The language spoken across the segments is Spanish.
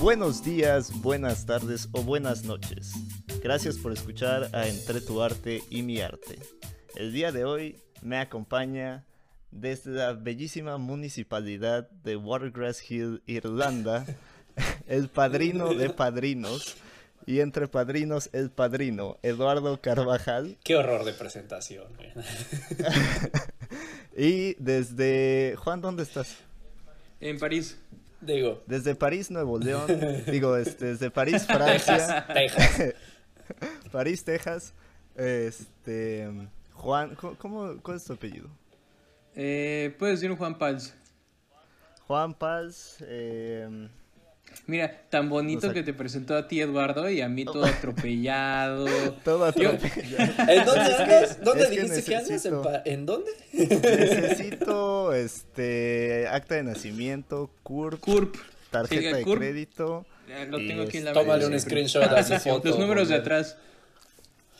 Buenos días, buenas tardes o buenas noches. Gracias por escuchar a Entre tu arte y mi arte. El día de hoy me acompaña desde la bellísima municipalidad de Watergrass Hill, Irlanda, el padrino de padrinos y entre padrinos el padrino, Eduardo Carvajal. Qué horror de presentación. y desde... Juan, ¿dónde estás? En París. Digo. Desde París, Nuevo León. digo, este, desde París, Francia. Texas. París, Texas. Este... Juan, ¿cómo, ¿cuál es tu apellido? Eh, puedes decir Juan Pals. Juan Pals, eh, Mira, tan bonito que te presentó a ti Eduardo y a mí todo atropellado. todo atropellado. ¿En dónde, es ¿Dónde dijiste que, andas? ¿En, dónde? Necesito este acta de nacimiento, CURP, CURP. tarjeta de crédito. Lo tengo aquí en la Tómale un screenshot a esa foto. Los números de atrás.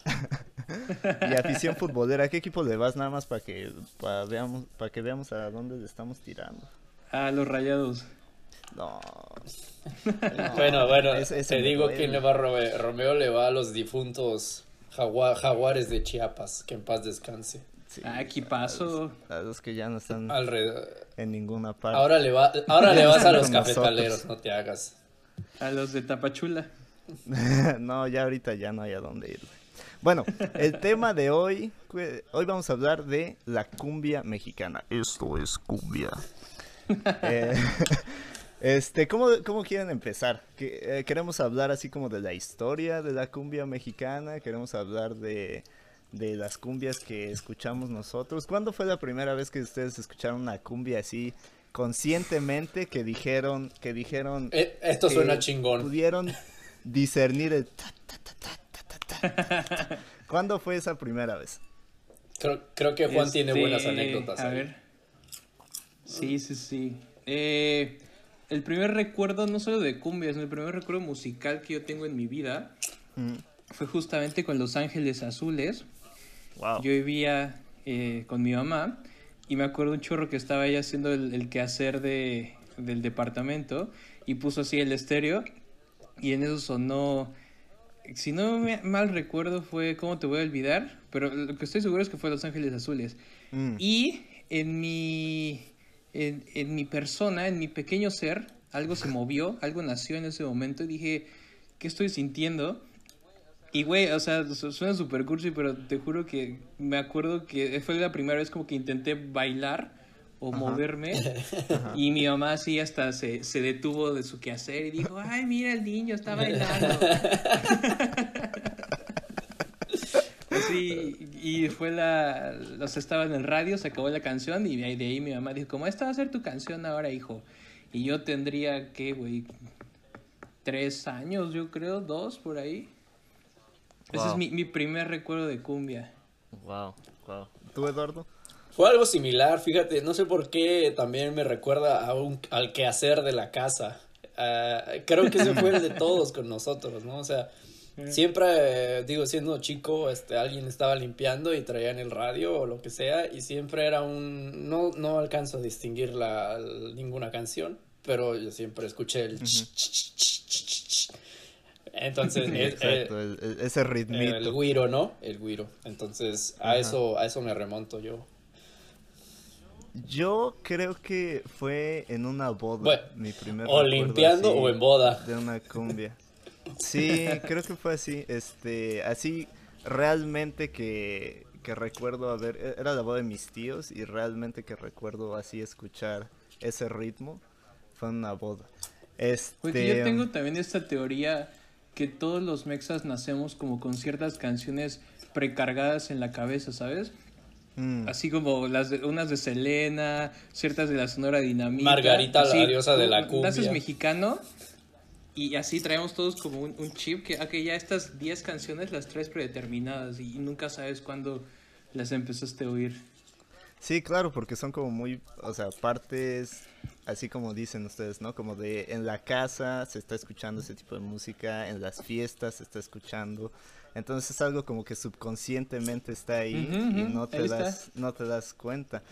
y afición futbolera, ¿a qué equipo le vas nada más para que para veamos para que veamos a dónde le estamos tirando? A los Rayados. No. bueno, bueno, te digo quién le va a Romeo. Romeo le va a los difuntos jaguares de Chiapas, que en paz descanse. ah, equipazo. A los, que ya no están alrededor en ninguna parte. Ahora le va, ahora le vas a los cafetaleros, no te hagas. A los de Tapachula. no, ya ahorita ya no hay a dónde ir. Bueno, el tema de hoy, hoy vamos a hablar de la cumbia mexicana. Esto es cumbia. eh, este, ¿cómo, ¿cómo, quieren empezar? Eh, queremos hablar así como de la historia de la cumbia mexicana, queremos hablar de, de las cumbias que escuchamos nosotros. ¿Cuándo fue la primera vez que ustedes escucharon una cumbia así conscientemente que dijeron que dijeron eh, esto suena chingón? Pudieron discernir el ¿Cuándo fue esa primera vez? Creo, creo que Juan tiene buenas este, anécdotas. A ver. Sí, sí, sí. Eh, el primer recuerdo, no solo de cumbias, el primer recuerdo musical que yo tengo en mi vida mm. fue justamente con Los Ángeles Azules. Yo vivía eh, con mi mamá y me acuerdo un chorro que estaba ella haciendo el, quehacer de, del departamento y puso así el estéreo y en eso sonó, si no me, mal recuerdo fue ¿Cómo te voy a olvidar? Pero lo que estoy seguro es que fue Los Ángeles Azules. Mm. Y en mi en, mi persona, en mi pequeño ser, algo se movió, algo nació en ese momento y dije, ¿qué estoy sintiendo? Y güey, o sea, suena súper cursi, pero te juro que me acuerdo que fue la primera vez como que intenté bailar o moverme y mi mamá así hasta se, se detuvo de su quehacer y dijo, ay, mira el niño está bailando. Sí, y fue la. Los estaba en el radio, se acabó la canción y de ahí, mi mamá dijo: ¿Cómo esta va a ser tu canción ahora, hijo? Y yo tendría, ¿qué, güey? Tres años, yo creo, dos por ahí. Ese es mi, mi, primer recuerdo de cumbia. Wow, wow. ¿Tú, Eduardo? Fue algo similar, fíjate, no sé por qué también me recuerda a un, al quehacer de la casa. Ah, creo que ese fue el de todos con nosotros, ¿no? O sea, Siempre, digo, siendo chico, este, alguien estaba limpiando y traían el radio o lo que sea, y siempre era un, no, no alcanzo a distinguir la, ninguna canción, pero yo siempre escuché el entonces ese ritmito. el guiro no el guiro entonces a eso a eso me remonto yo. Yo creo que fue en una boda mi primer o limpiando o en boda. de una cumbia Sí, creo que fue así. Este, así realmente que, que recuerdo haber. E, era la voz de mis tíos y realmente que recuerdo así escuchar ese ritmo. Fue una boda. Este... Porque yo tengo también esta teoría que todos los mexas nacemos como con ciertas canciones precargadas en la cabeza, ¿sabes? Mm. Así como las de, unas de Selena, ciertas de la Sonora Dinamita. Margarita, la diosa de la cumbia. Naces mexicano y así traemos todos como un, chip que, okay, ya estas 10 canciones las traes predeterminadas y nunca sabes cuándo las empezaste a oír. Sí, claro, porque son como muy, o sea, partes, así como dicen ustedes, ¿no? Como de en la casa se está escuchando ese tipo de música, en las fiestas se está escuchando. Entonces es algo como que subconscientemente está ahí y no te das no te das cuenta.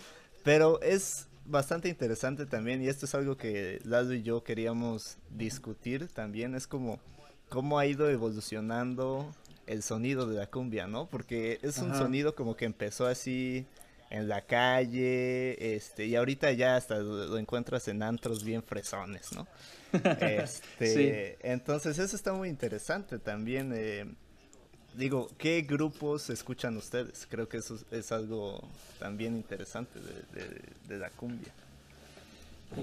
Pero es bastante interesante también, y esto es algo que Lalo y yo queríamos discutir también, es como cómo ha ido evolucionando el sonido de la cumbia, ¿no? Porque es un sonido como que empezó así en la calle, este, y ahorita ya hasta lo, encuentras en antros bien fresones, ¿no? Este, entonces eso está muy interesante también. Eh, digo, ¿qué grupos escuchan ustedes? Creo que eso es algo también interesante de, la cumbia.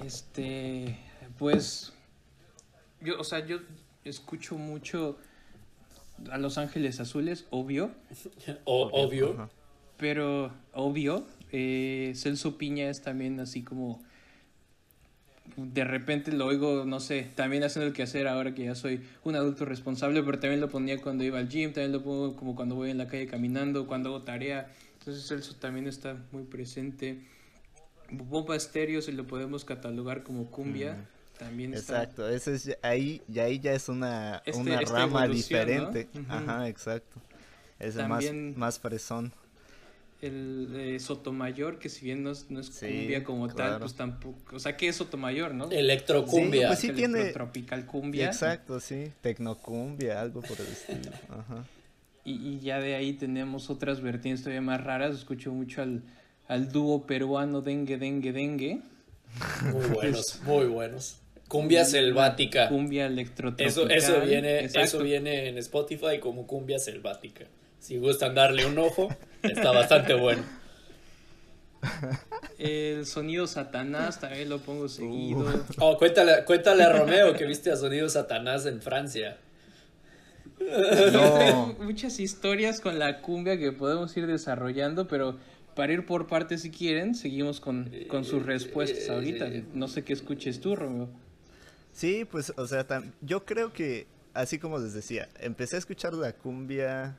Este, pues, yo, o sea, yo escucho mucho a Los Ángeles Azules, obvio. obvio. Pero, obvio, eh, Celso Piña es también así como de repente lo oigo, no sé, también haciendo el quehacer ahora que ya soy un adulto responsable, pero también lo ponía cuando iba al gym, también lo pongo como cuando voy en la calle caminando, cuando hago tarea. Entonces eso también está muy presente. Bomba estéreo se lo podemos catalogar como cumbia. También está... Exacto, ese es, ahí, y ahí ya es una, este, una rama diferente. Ajá, exacto. Es más, más fresón el eh, Sotomayor, que si bien no es, no es cumbia como tal, pues tampoco, o sea, ¿qué es Sotomayor, no? Electrocumbia. Sí, pues sí tiene... Tropical cumbia. Exacto, sí, tecnocumbia, algo por el estilo, ajá. Y, y, ya de ahí tenemos otras vertientes todavía más raras, escucho mucho al, al dúo peruano Dengue, Dengue, Dengue. Muy buenos, muy buenos. Cumbia selvática. Cumbia electrotropical. Eso, eso, viene, eso viene en Spotify como cumbia selvática. Si gustan darle un ojo, está bastante bueno. El sonido Satanás también lo pongo seguido. Oh, cuéntale, cuéntale a Romeo que viste a Sonido Satanás en Francia. No. muchas historias con la cumbia que podemos ir desarrollando, pero para ir por partes si quieren, seguimos con, con sus respuestas ahorita. No sé qué escuches tú, Romeo. Sí, pues, o sea, yo creo que, así como les decía, empecé a escuchar la cumbia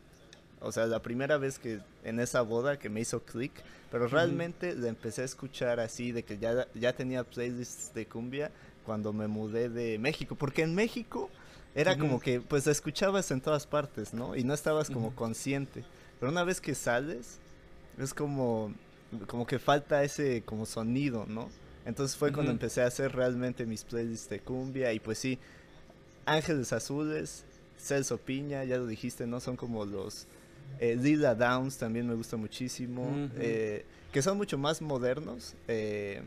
o sea, la primera vez que en esa boda que me hizo click, pero realmente la empecé a escuchar así, de que ya, ya tenía playlists de cumbia cuando me mudé de México, porque en México era como que pues la escuchabas en todas partes, ¿no? Y no estabas como consciente. Pero una vez que sales, es como, como que falta ese como sonido, ¿no? Entonces fue cuando empecé a hacer realmente mis playlists de cumbia y pues sí, Ángeles Azules, Celso Piña, ya lo dijiste, ¿no? Son como los eh, Lila Downs también me gusta muchísimo. Eh, que son mucho más modernos eh,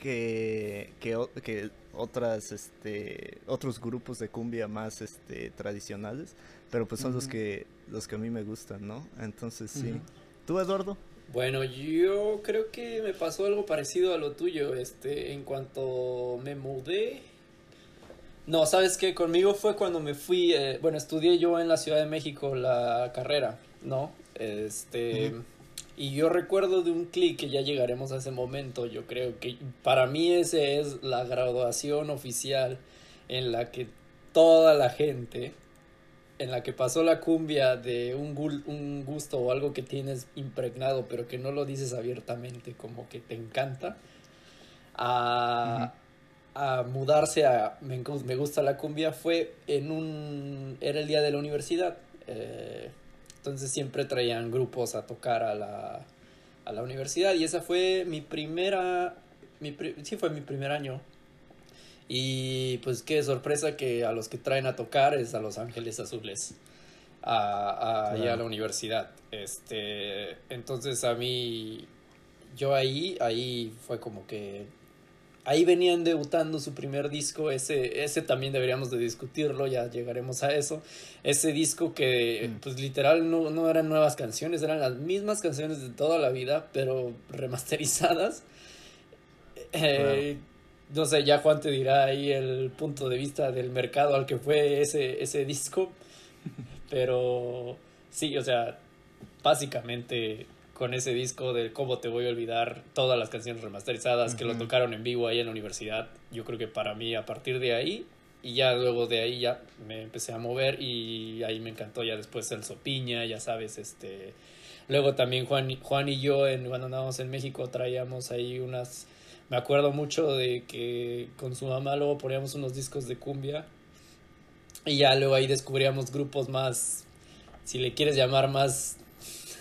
que, que, otras, este, otros grupos de cumbia más este, tradicionales. Pero pues son los, que, los que a mí me gustan, ¿no? Entonces sí. ¿Tú, Eduardo? Bueno, yo creo que me pasó algo parecido a lo tuyo. Este, en cuanto me mudé no, ¿sabes qué? Conmigo fue cuando me fui, eh, bueno, estudié yo en la Ciudad de México la carrera, ¿no? Este, y yo recuerdo de un clic que ya llegaremos a ese momento, yo creo que para mí ese es la graduación oficial en la que toda la gente, en la que pasó la cumbia de un, un gusto o algo que tienes impregnado, pero que no lo dices abiertamente, como que te encanta, a a mudarse a me, me, gusta la cumbia fue en un era el día de la universidad eh, entonces siempre traían grupos a tocar a la, a la universidad y esa fue mi primera mi, sí fue mi primer año. Y pues qué sorpresa que a los que traen a tocar es a Los Ángeles Azules a, a, a la universidad este entonces a mí yo ahí ahí fue como que ahí venían debutando su primer disco, ese, ese también deberíamos de discutirlo, ya llegaremos a eso. Ese disco que, mm. pues literal, no, no, eran nuevas canciones, eran las mismas canciones de toda la vida, pero remasterizadas. Eh, no sé, ya Juan te dirá ahí el punto de vista del mercado al que fue ese, ese disco, pero sí, o sea, básicamente con ese disco de Cómo te voy a olvidar, todas las canciones remasterizadas que lo tocaron en vivo ahí en la universidad. Yo creo que para mí a partir de ahí y ya luego de ahí ya me empecé a mover y ahí me encantó ya después el Sopiña, ya sabes, este luego también Juan, Juan y yo en, cuando andábamos en México traíamos ahí unas me acuerdo mucho de que con su mamá luego poníamos unos discos de cumbia y ya luego ahí descubríamos grupos más si le quieres llamar más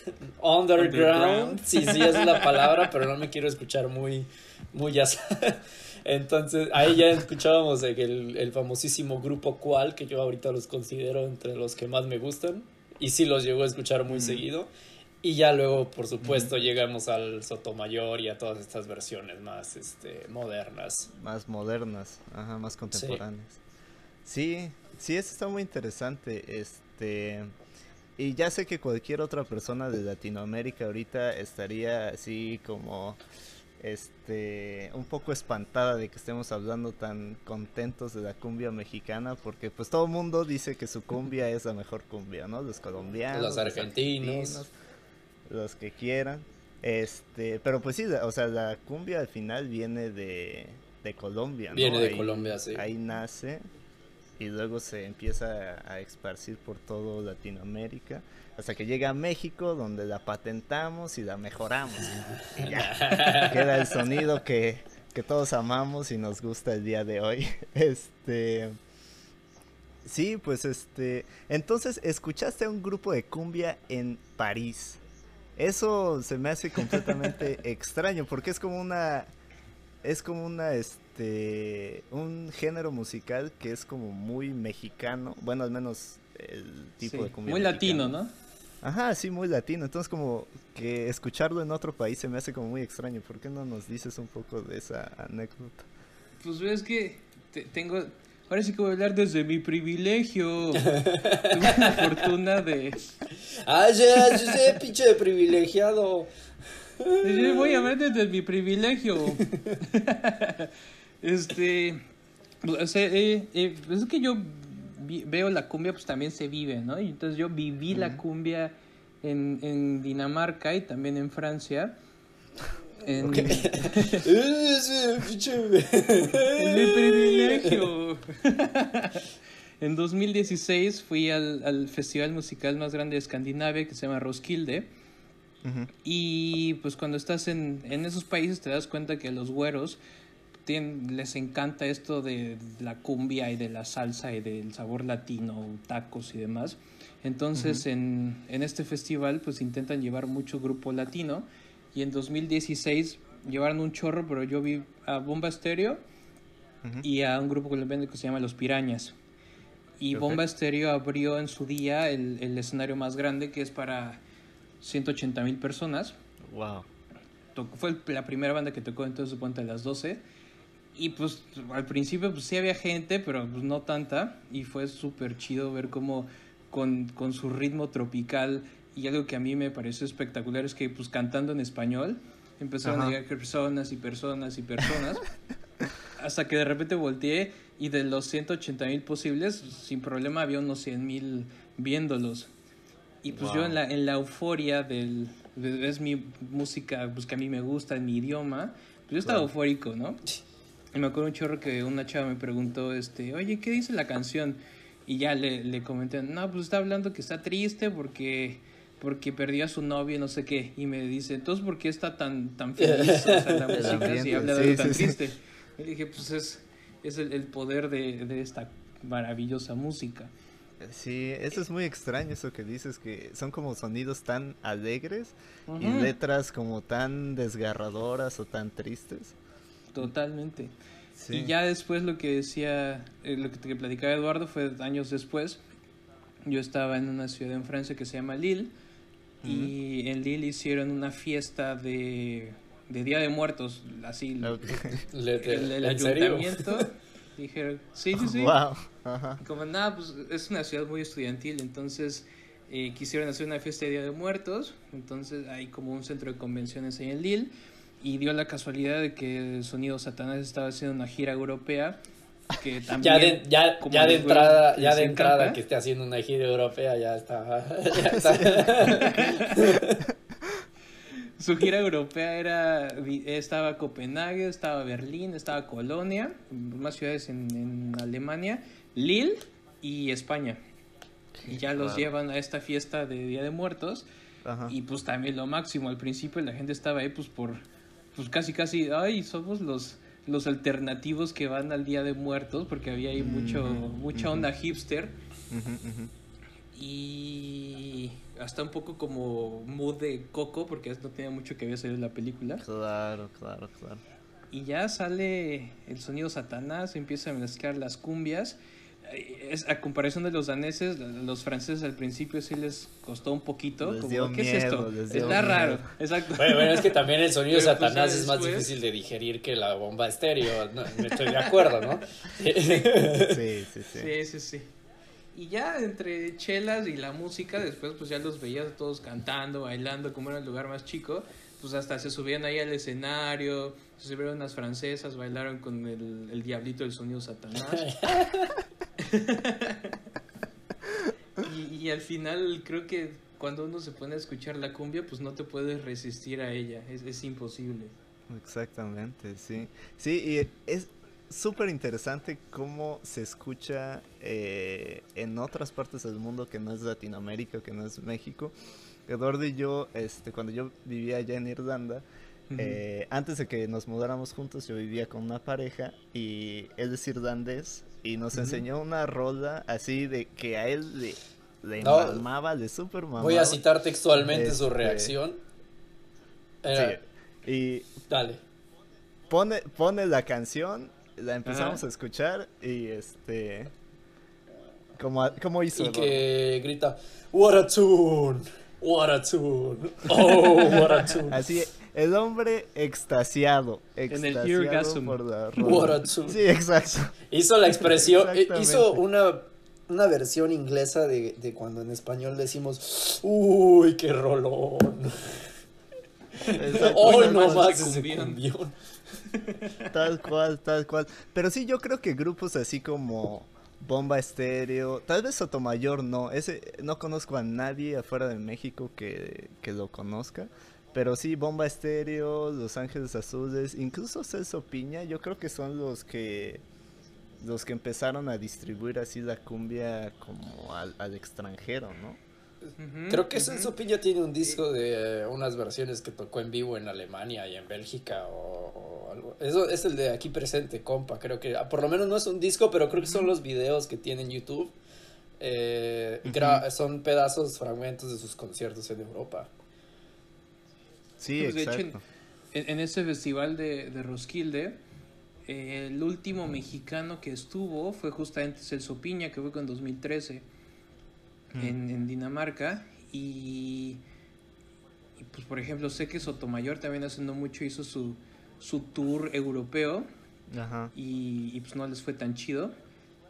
underground. Sí, sí, es la palabra, pero no me quiero escuchar muy, muy ya Entonces, ahí ya escuchábamos el, el famosísimo grupo Cual, que yo ahorita los considero entre los que más me gustan. Y sí los llego a escuchar muy seguido. Y ya luego, por supuesto, llegamos al Sotomayor y a todas estas versiones más este, modernas. Más modernas, ajá, más contemporáneas. Sí, sí, eso está muy interesante. Este. Y ya sé que cualquier otra persona de Latinoamérica ahorita estaría así como este un poco espantada de que estemos hablando tan contentos de la cumbia mexicana porque pues todo el mundo dice que su cumbia es la mejor cumbia, ¿no? Los colombianos, los argentinos, los, que quieran. Este, pero pues sí, o sea, la cumbia al final viene de, de Colombia, ¿no? Viene de Colombia, sí. Ahí nace y luego se empieza a, esparcir por todo Latinoamérica hasta que llega a México donde la patentamos y la mejoramos. Y ya. Queda el sonido que, que todos amamos y nos gusta el día de hoy. Este sí pues este entonces escuchaste a un grupo de cumbia en París. Eso se me hace completamente extraño porque es como una es como una este un género musical que es como muy mexicano, bueno, al menos el tipo de cumbia muy latino, ¿no? Ajá, sí, muy latino. Entonces como que escucharlo en otro país se me hace como muy extraño. ¿Por qué no nos dices un poco de esa anécdota? Pues ves que tengo Ahora sí que voy a hablar desde mi privilegio. Tengo la fortuna de. ¡Ah, ya, ya, pinche privilegiado! Yo voy a hablar desde mi privilegio. este. Eh, eh, es que yo veo la cumbia, pues también se vive, ¿no? Y entonces yo viví la cumbia en, en Dinamarca y también en Francia. En, en mi privilegio. en 2016 fui al, al, festival musical más grande de Escandinavia que se llama Roskilde. Y pues cuando estás en, en, esos países te das cuenta que los güeros tienen, les encanta esto de la cumbia y de la salsa y del sabor latino, tacos y demás. Entonces en, en este festival pues intentan llevar mucho grupo latino y en 2016 llevaron un chorro, pero yo vi a Bomba Estéreo y a un grupo colombiano que se llama Los Pirañas. Y Bomba Estéreo abrió en su día el, el escenario más grande que es para 180 mil personas. Wow. fue la primera banda que tocó entonces ponte a las 12. Y pues al principio pues sí había gente, pero pues no tanta. Y fue súper chido ver cómo con, con, su ritmo tropical y algo que a mí me pareció espectacular es que pues cantando en español empezaron a llegar personas y personas y personas. hasta que de repente volteé y de los 180 mil posibles, sin problema había unos 100 mil viéndolos. Y pues yo en la, en la euforia del... Es mi música pues, que a mí me gusta, en mi idioma. Pues yo estaba eufórico, ¿no? Y me acuerdo un chorro que una chava me preguntó, este, oye, ¿qué dice la canción? Y ya le, le comenté, no, pues está hablando que está triste porque porque perdió a su novio no sé qué y me dice entonces por qué está tan tan feliz o sea, la música si habla de algo tan triste. Y dije pues es es el, el poder de, de, esta maravillosa música Sí, eso es muy extraño eso que dices, que son como sonidos tan alegres y letras como tan desgarradoras o tan tristes. Totalmente. Y ya después lo que decía, eh, lo que te platicaba Eduardo fue años después. Yo estaba en una ciudad en Francia que se llama Lille y en Lille hicieron una fiesta de, de Día de Muertos, así. el, ayuntamiento dijeron, sí, sí, sí. Como nada, pues es una ciudad muy estudiantil, entonces eh, quisieron hacer una fiesta de Día de Muertos, entonces hay como un centro de convenciones ahí en Lille, y dio la casualidad de que Sonido Satanás estaba haciendo una gira europea. Que también, ya de, ya, ya de entrada, ya de entrada que esté haciendo una gira europea ya está. Ya está. Su gira europea era, estaba Copenhague, estaba Berlín, estaba Colonia, más ciudades en, en Alemania, Lille y España. Y ya los llevan a esta fiesta de Día de Muertos. Y pues también lo máximo, al principio la gente estaba ahí pues por, pues casi casi, ay, somos los, los alternativos que van al Día de Muertos, porque había ahí mucho, mucha onda hipster. y hasta un poco como mood de Coco, porque no tenía mucho que ver en la película. Claro, claro, claro. Y ya sale el sonido Satanás, empieza a mezclar las cumbias. Es, a comparación de los daneses, los franceses al principio sí les costó un poquito. como, ¿Qué es esto? Está raro, exacto. Bueno, es que también el sonido pues, Satanás es más difícil de digerir que la bomba estéreo. No, estoy de acuerdo, ¿no? sí, sí, sí. Sí, sí, sí. Y ya entre chelas y la música, después pues ya los veías todos cantando, bailando, como era el lugar más chico, pues hasta se subían ahí al escenario, se subieron unas francesas, bailaron con el, el diablito del sonido satanás. y, y, al final creo que cuando uno se pone a escuchar la cumbia, pues no te puedes resistir a ella, es, es imposible. Exactamente, sí. Sí, y es, súper interesante cómo se escucha eh, en otras partes del mundo que no es Latinoamérica, que no es México. Eduardo y yo, este, cuando yo vivía allá en Irlanda, eh, antes de que nos mudáramos juntos, yo vivía con una pareja y él es irlandés y nos enseñó una rola así de que a él le, le mamaba, le super mamaba. Voy a citar textualmente su este, reacción. sí, y Dale. Pone, pone la canción la empezamos a escuchar y este como, como hizo y que grita what a tune what a tune oh what a tune así el hombre extasiado extasiado en el por la sí exacto. Hizo la expresión hizo una una versión inglesa de, de cuando en español decimos uy qué rolón hoy no más ese cumbión tal cual, tal cual. Pero sí, yo creo que grupos así como Bomba Estéreo, tal vez Sotomayor no, ese no conozco a nadie afuera de México que, lo conozca. Pero sí, Bomba Estéreo, Los Ángeles Azules, incluso Celso Piña, yo creo que son los que los que empezaron a distribuir así la cumbia como al, al extranjero, ¿no? Creo que Celso Piña tiene un disco de unas versiones que tocó en vivo en Alemania y en Bélgica o, algo. Eso es el de aquí presente, compa. Creo que por lo menos no es un disco, pero creo que son los videos que tiene en YouTube. Eh, son pedazos, fragmentos de sus conciertos en Europa. Sí, pues, exacto. en, ese festival de, de Roskilde, eh, el último mexicano que estuvo fue justamente Celso Piña, que fue con 2013 en, Dinamarca y, pues por ejemplo sé que Sotomayor también hace no mucho hizo su, su tour europeo Y, pues no les fue tan chido.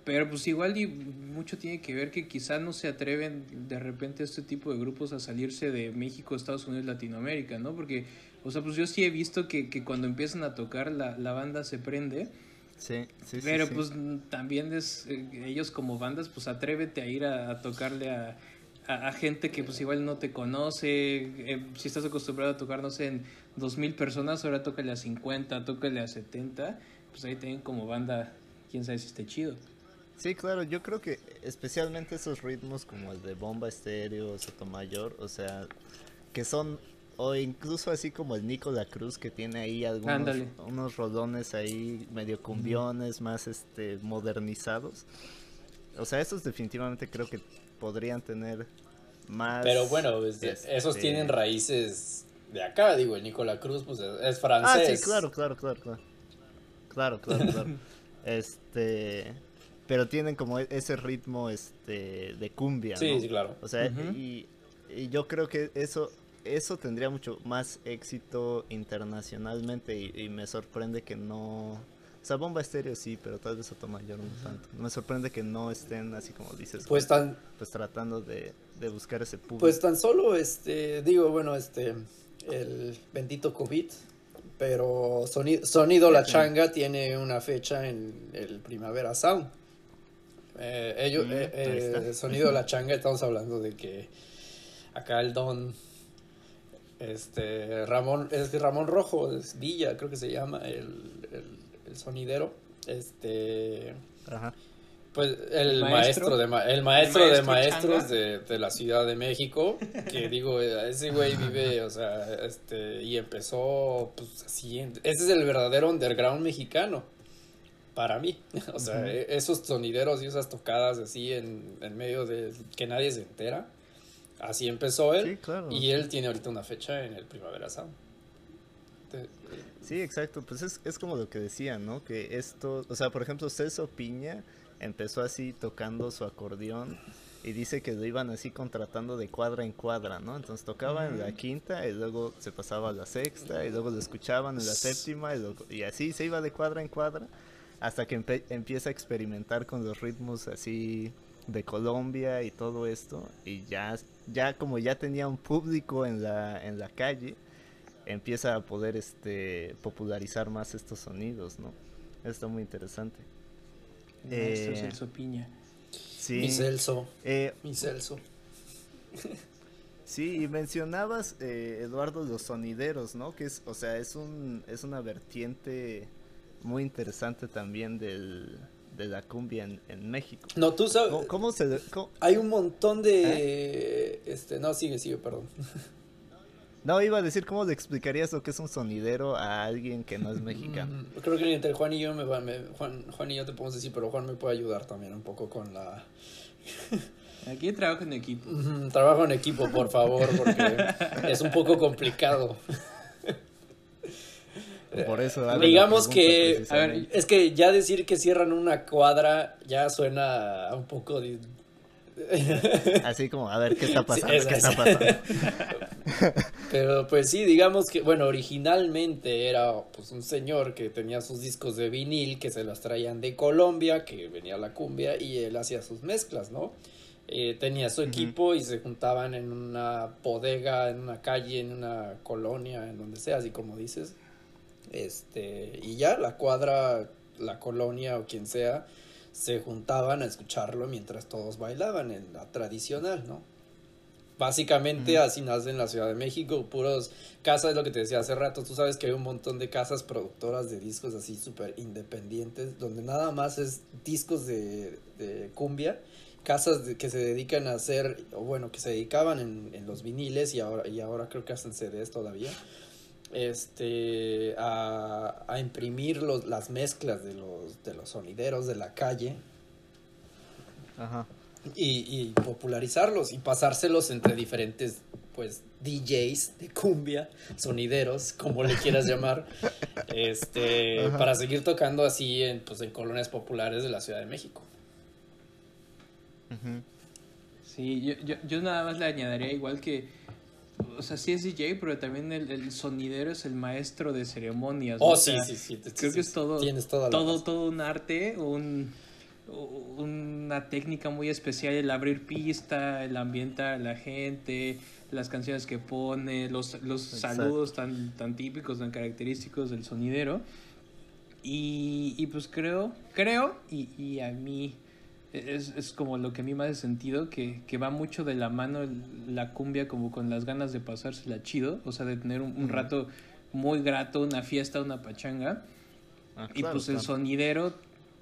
Pero pues igual y mucho tiene que ver que quizás no se atreven de repente este tipo de grupos a salirse de México, Estados Unidos, Latinoamérica, ¿no? Porque, o sea, pues yo sí he visto que, que cuando empiezan a tocar la, la banda se prende Sí, sí, Pero pues también es, eh, ellos como bandas, pues atrévete a ir a, tocarle a, a, gente que pues igual no te conoce. Eh, si estás acostumbrado a tocar, no sé, en dos mil personas, ahora tócale a 50, tócale a 70. Pues ahí tienen como banda, quién sabe si esté chido. Sí, claro, yo creo que especialmente esos ritmos como el de Bomba Estéreo, Sotomayor, o sea, que son o incluso así como el Nico La Cruz que tiene ahí algunos unos rodones ahí medio cumbiones más este modernizados. O sea, esos definitivamente creo que podrían tener más Pero bueno, pues, esos este, tienen raíces de acá, digo, el Cruz pues es francés. Ah, sí, claro, claro, claro, claro. Claro, claro, claro. este pero tienen como e-, ese ritmo este de cumbia, Sí, sí, claro. O sea, y, y yo creo que eso eso tendría mucho más éxito internacionalmente y, me sorprende que no... O sea, Bomba Estéreo sí, pero tal vez Sotomayor no tanto. Me sorprende que no estén así como dices. Pues tan... Pues tratando de, buscar ese público. Pues tan solo, este, digo, bueno, este, el bendito COVID, pero Sonido, Sonido La Changa tiene una fecha en el Primavera Sound. Eh, ellos, mm, eh, eh, Sonido La Changa, estamos hablando de que acá el Don este, Ramón, es Ramón Rojo, es Villa, creo que se llama, el, el, sonidero. Este. Pues el maestro, de el maestro, de maestros de, de, la Ciudad de México, que digo, ese güey vive, o sea, este, y empezó, pues así, ese es el verdadero underground mexicano. Para mí. O sea, e, esos sonideros y esas tocadas así en, en medio de que nadie se entera. Así empezó él. Y él tiene ahorita una fecha en el Primavera Sound. Sí, exacto. Pues es, es como lo que decía, ¿no? Que esto, o sea, por ejemplo, Celso Piña empezó así tocando su acordeón y dice que lo iban así contratando de cuadra en cuadra, ¿no? Entonces tocaba en la quinta y luego se pasaba a la sexta y luego lo escuchaban en la séptima y, y así se iba de cuadra en cuadra hasta que empieza a experimentar con los ritmos así de Colombia y todo esto y ya ya como ya tenía un público en la en la calle empieza a poder este popularizar más estos sonidos, ¿no? Está muy interesante. Eh, Celso Piña. Sí. Mi Celso. Eh, Mi Celso. Sí, y mencionabas, eh, Eduardo, los sonideros, ¿no? Que es, o sea, es, un, es una vertiente muy interesante también del, de la cumbia en, México. No, tú sabes. ¿Cómo, se.? Hay un montón de. ¿Eh? Este, no, sigue, sigue, perdón. No, iba a decir, ¿cómo le explicarías lo que es un sonidero a alguien que no es mexicano? Creo que entre Juan y yo me, va, Juan, Juan y yo te podemos decir, pero Juan me puede ayudar también un poco con la... Aquí trabajo en equipo. trabajo en equipo, por favor, porque es un poco complicado. Por eso, digamos que a ver, es que ya decir que cierran una cuadra ya suena un poco Así como, a ver, ¿qué está pasando? ¿Qué está pasando? Pero pues sí, digamos que, bueno, originalmente era pues un señor que tenía sus discos de vinil que se los traían de Colombia, que venía la cumbia y él hacía sus mezclas, ¿no? Eh, tenía su equipo y se juntaban en una bodega, en una calle, en una colonia, en donde sea, así como dices. Este, y ya la cuadra, la colonia o quien sea, se juntaban a escucharlo mientras todos bailaban en la tradicional, ¿no? Básicamente así nace en la Ciudad de México, puros casas, es lo que te decía hace rato, tú sabes que hay un montón de casas productoras de discos así súper independientes, donde nada más es discos de, cumbia, casas que se dedican a hacer, o bueno, que se dedicaban en, en los viniles y ahora, y ahora creo que hacen CDs todavía este, a, a imprimir los, las mezclas de los, de los sonideros de la calle. Y, y, popularizarlos y pasárselos entre diferentes pues DJs de cumbia, sonideros, como le quieras llamar, este, para seguir tocando así en, pues, en colonias populares de la Ciudad de México. Sí, yo, yo, yo nada más le añadiría igual que o sea, sí es DJ, pero también el, sonidero es el maestro de ceremonias. Oh, sí, sí, sí, Creo que es todo, todo, todo un arte, un, una técnica muy especial, el abrir pista, el ambientar a la gente, las canciones que pone, los, los saludos tan, tan típicos, tan característicos del sonidero. Y, y pues creo, creo, y, y a mí es, es, como lo que a mí me hace sentido, que, que, va mucho de la mano la cumbia como con las ganas de pasársela chido, o sea, de tener un, rato muy grato, una fiesta, una pachanga. Ah, y pues el sonidero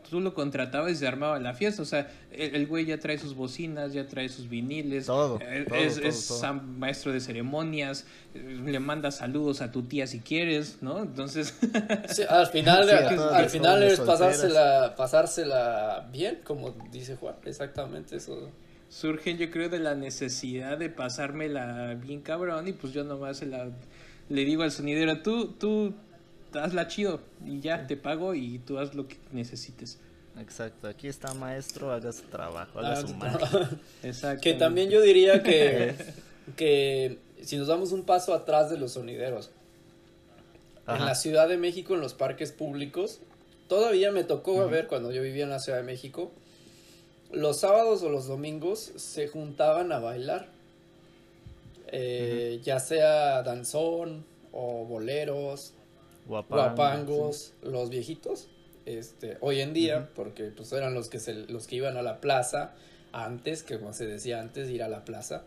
tú lo contratabas y se armaba la fiesta. O sea, el, güey ya trae sus bocinas, ya trae sus viniles. Todo. Eh, es, es maestro de ceremonias. Eh, le manda saludos a tu tía si quieres, ¿no? Entonces. Sí, al final, al final es pasársela, pasársela bien, como dice Juan. Exactamente eso. Surgen, yo creo, de la necesidad de pasármela bien cabrón. Y pues yo nomás la, le digo al sonidero, tú, tú hazla chido y ya te pago y tú haz lo que necesites. Exacto, aquí está maestro, haga su trabajo, haga su Exacto. Que también yo diría que, que si nos damos un paso atrás de los sonideros, en la Ciudad de México, en los parques públicos, todavía me tocó ver cuando yo vivía en la Ciudad de México, los sábados o los domingos se juntaban a bailar, eh, ya sea danzón o boleros guapangos, los viejitos, este, hoy en día, porque pues eran los que se, los que iban a la plaza antes, que como se decía antes, ir a la plaza,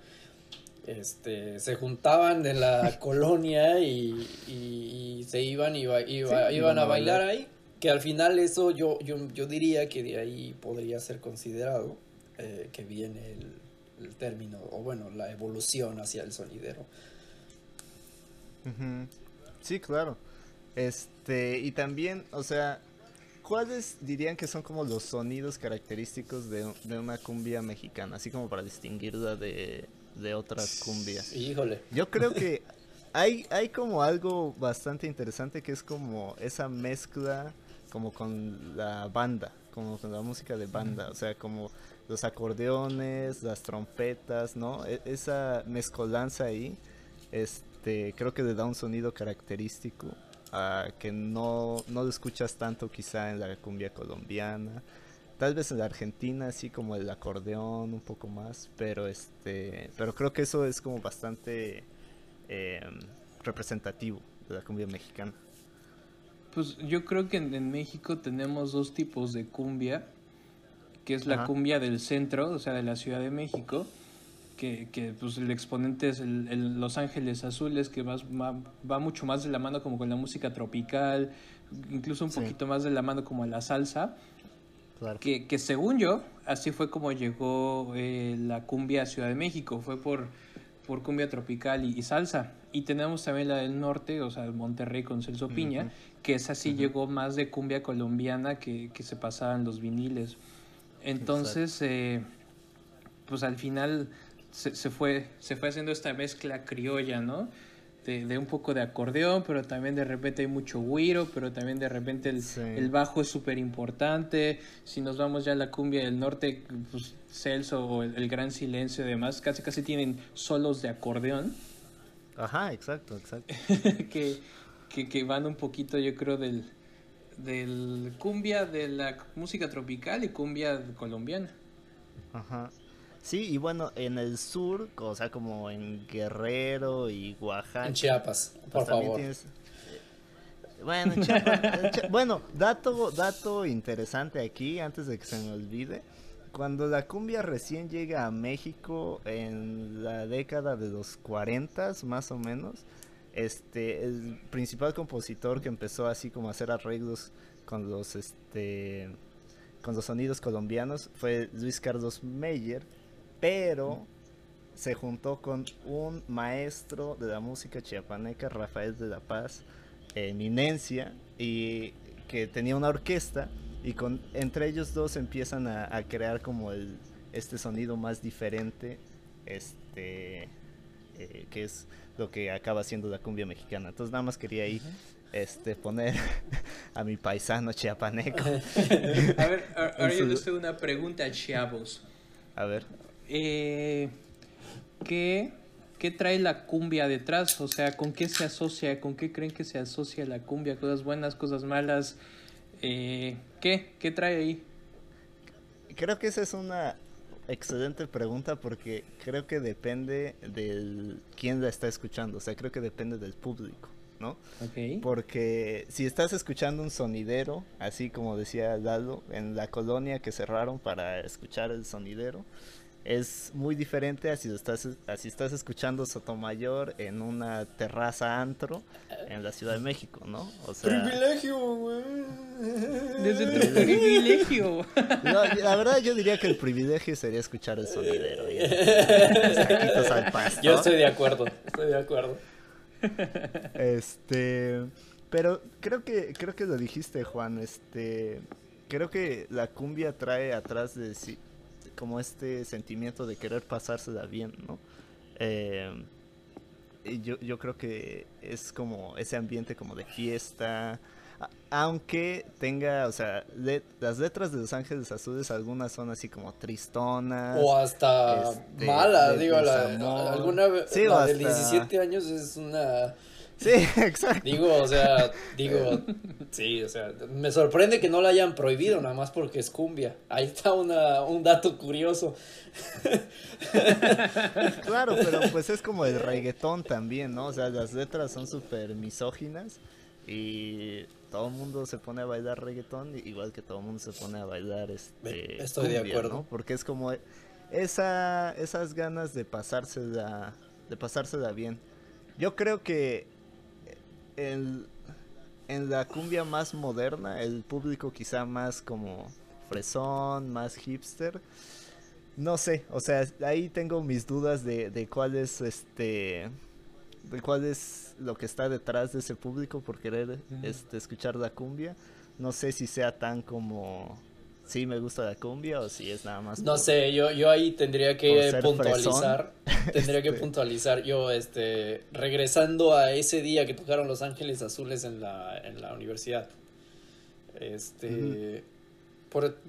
este, se juntaban de la colonia y, y, se iban y iban a bailar ahí, que al final eso yo, yo, yo diría que de ahí podría ser considerado eh, que viene el, el, término, o bueno, la evolución hacia el sonidero. Sí, claro. Este, y también, o sea, ¿cuáles dirían que son como los sonidos característicos de, de una cumbia mexicana? Así como para distinguirla de, de otras cumbias. Híjole. Yo creo que hay, hay como algo bastante interesante que es como esa mezcla como con la banda, como con la música de banda, o sea, como los acordeones, las trompetas, ¿no? E, esa mezcolanza ahí, este, creo que le da un sonido característico que no, no lo escuchas tanto quizá en la cumbia colombiana. Tal vez en la Argentina así como el acordeón un poco más, pero este, pero creo que eso es como bastante em, representativo de la cumbia mexicana. Pues yo creo que en, México tenemos dos tipos de cumbia, que es la cumbia del centro, o sea, de la Ciudad de México, que, que pues el exponente es el, Los Ángeles Azules, que va, va, mucho más de la mano como con la música tropical, incluso un poquito más de la mano como la salsa. Que, que, según yo, así fue como llegó eh, la cumbia a Ciudad de México, fue por, por cumbia tropical y, salsa. Y tenemos también la del norte, o sea, Monterrey con Celso Piña, que esa sí llegó más de cumbia colombiana que, que se pasaban los viniles. Entonces, eh, pues al final se, se, fue, se fue haciendo esta mezcla criolla, ¿no? De, de, un poco de acordeón, pero también de repente hay mucho güiro, pero también de repente el, el bajo es súper importante. Si nos vamos ya a la cumbia del norte, pues Celso o el, Gran Silencio y demás, casi casi tienen solos de acordeón. Ajá, exacto, exacto. que, que, que, van un poquito, yo creo, del, del cumbia de la música tropical y cumbia colombiana. Ajá. Sí, y bueno, en el sur, o sea, como en Guerrero y Oaxaca. En Chiapas, por pues favor. Eh, bueno, Chiapas, bueno, dato, dato interesante aquí, antes de que se me olvide. Cuando la cumbia recién llega a México en la década de los 40 más o menos, este, el principal compositor que empezó así como a hacer arreglos con los, este, con los sonidos colombianos fue Luis Carlos Meyer, pero se juntó con un maestro de la música chiapaneca, Rafael de la Paz, eminencia, y que tenía una orquesta, y con entre ellos dos empiezan a, crear como el, este sonido más diferente, este, eh, que es lo que acaba siendo la cumbia mexicana. Entonces nada más quería ahí este, poner a mi paisano chiapaneco. a ver, ahora yo les tengo una pregunta, chavos. A ver eh, ¿qué, ¿qué, trae la cumbia detrás? O sea, ¿con qué se asocia? ¿Con qué creen que se asocia la cumbia? ¿Cosas buenas, cosas malas? Eh, ¿Qué? ¿Qué trae ahí? Creo que esa es una excelente pregunta porque creo que depende del quién la está escuchando. O sea, creo que depende del público. ¿no? Porque si estás escuchando un sonidero, así como decía Lalo, en la colonia que cerraron para escuchar el sonidero, es muy diferente a si estás, así estás escuchando Sotomayor en una terraza antro en la Ciudad de México, ¿no? O sea, privilegio, güey. Desde tu privilegio. la verdad yo diría que el privilegio sería escuchar el sonidero. Yo estoy de acuerdo, estoy de acuerdo. Este, pero creo que creo que lo dijiste, Juan, este creo que la cumbia trae atrás de sí como este sentimiento de querer pasársela bien, ¿no? Eh, y yo, yo creo que es como ese ambiente como de fiesta, aunque tenga, o sea, las letras de Los Ángeles Azules, algunas son así como tristonas. O hasta este, malas, digo, la, alguna sí, la de 17 años es una Sí, exacto. Digo, o sea, digo, sí, o sea, me sorprende que no la hayan prohibido nada más porque es cumbia. Ahí está una, un dato curioso. Claro, pero pues es como el reggaetón también, ¿no? O sea, las letras son súper misóginas y todo el mundo se pone a bailar reggaetón igual que todo el mundo se pone a bailar este Estoy de acuerdo. ¿no? Porque es como esa esas ganas de pasársela de pasársela bien. Yo creo que en la cumbia más moderna, el público quizá más como fresón, más hipster. No sé, o sea, ahí tengo mis dudas de, de cuál es este de cuál es lo que está detrás de ese público por querer este, escuchar la cumbia. no sé si sea tan como sí me gusta la cumbia o si es nada más. No sé, yo, yo ahí tendría que puntualizar. Tendría que este. puntualizar. Yo, este, regresando a ese día que tocaron Los Ángeles Azules en la, en la universidad. Este.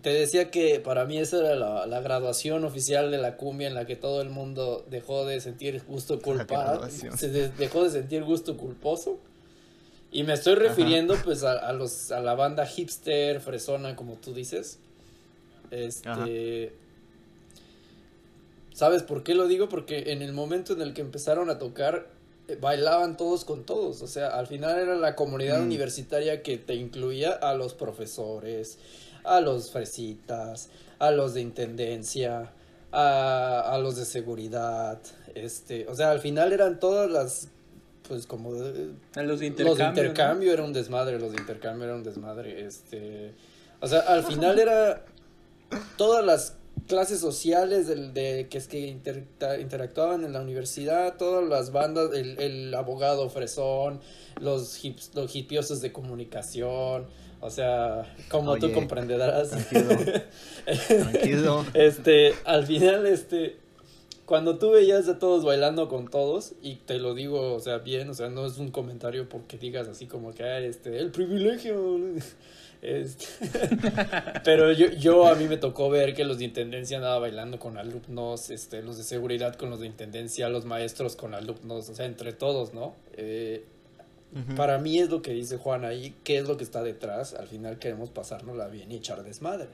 te decía que para mí esa era la, la, graduación oficial de la cumbia en la que todo el mundo dejó de sentir gusto culpado. Se dejó de sentir gusto culposo. Y me estoy refiriendo pues a, a, los, a la banda hipster, fresona, como tú dices. Este. ¿Sabes por qué lo digo? Porque en el momento en el que empezaron a tocar, eh, bailaban todos con todos. O sea, al final era la comunidad mm. universitaria que te incluía a los profesores, a los fresitas, a los de intendencia, a, a los de seguridad. Este, o sea, al final eran todas las pues como los de intercambio, los de intercambio era un desmadre, los de intercambio era un desmadre, este, o sea, al final era todas las clases sociales del, de, que es que interactuaban en la universidad, todas las bandas, el, el abogado fresón, los, hips, los hipiosos de comunicación, o sea, como tú comprenderás. Tranquilo. tranquilo. Este, al final, este, cuando tú veías a todos bailando con todos, y te lo digo, o sea, bien, o sea, no es un comentario porque digas así como que, este, el privilegio. Este, pero yo, yo a mí me tocó ver que los de intendencia andaban bailando con alumnos, este, los de seguridad con los de intendencia, los maestros con alumnos, o sea, entre todos, ¿no? Eh, para mí es lo que dice Juan ahí, qué es lo que está detrás, al final queremos pasárnosla bien y echar desmadre.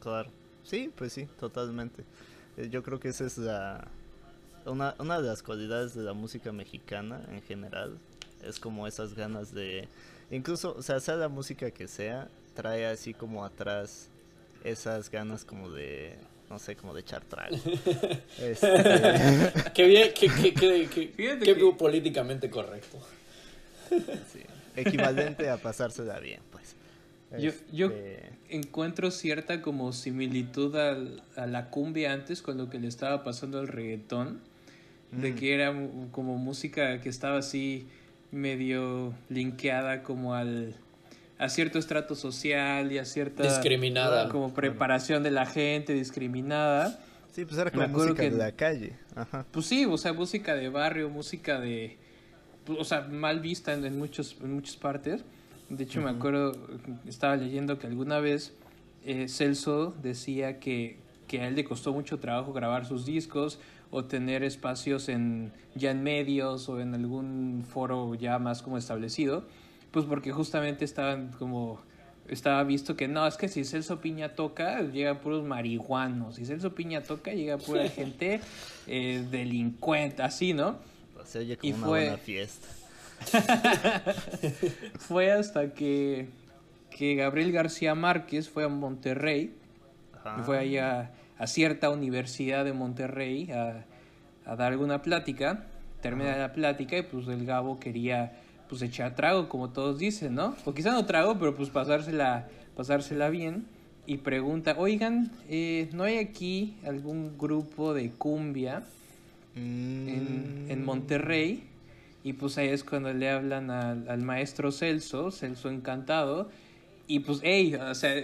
Claro, sí, pues sí, totalmente. Eh, yo creo que esa es la, una, una de las cualidades de la música mexicana en general, es como esas ganas de Incluso, o sea, sea la música que sea, trae así como atrás esas ganas como de, no sé, como de echar trago. este... Qué bien, qué, qué, qué, qué, políticamente correcto. Sí, equivalente a pasársela bien, Yo, yo este, encuentro cierta como similitud a la cumbia antes con lo que le estaba pasando al reggaetón, de mm. que era como música que estaba así medio linkeada como al a cierto estrato social y a cierta discriminada. como preparación de la gente discriminada. Sí pues era como música de la calle pues sí o sea música de barrio música de o sea mal vista en, muchos en muchas partes de hecho me acuerdo estaba leyendo que alguna vez eh, Celso decía que que a él le costó mucho trabajo grabar sus discos o tener espacios en, ya en medios o en algún foro ya más como establecido, pues porque justamente estaban como estaba visto que no, es que si Celso Piña toca, llega puros marihuanos. Si Celso Piña toca, llega pura gente eh, delincuente, así, ¿no? Se oye como y una fue... buena fiesta. fue hasta que, que Gabriel García Márquez fue a Monterrey. Y fue allá a cierta universidad de Monterrey a, dar alguna plática. Termina la plática y pues el Gabo quería pues echar trago, como todos dicen, ¿no? O quizá no trago, pero pues pasársela, pasársela bien. Y pregunta, oigan, eh, ¿no hay aquí algún grupo de cumbia en, en, Monterrey? Y pues ahí es cuando le hablan al, al maestro Celso, Celso encantado, y pues, hey, o sea,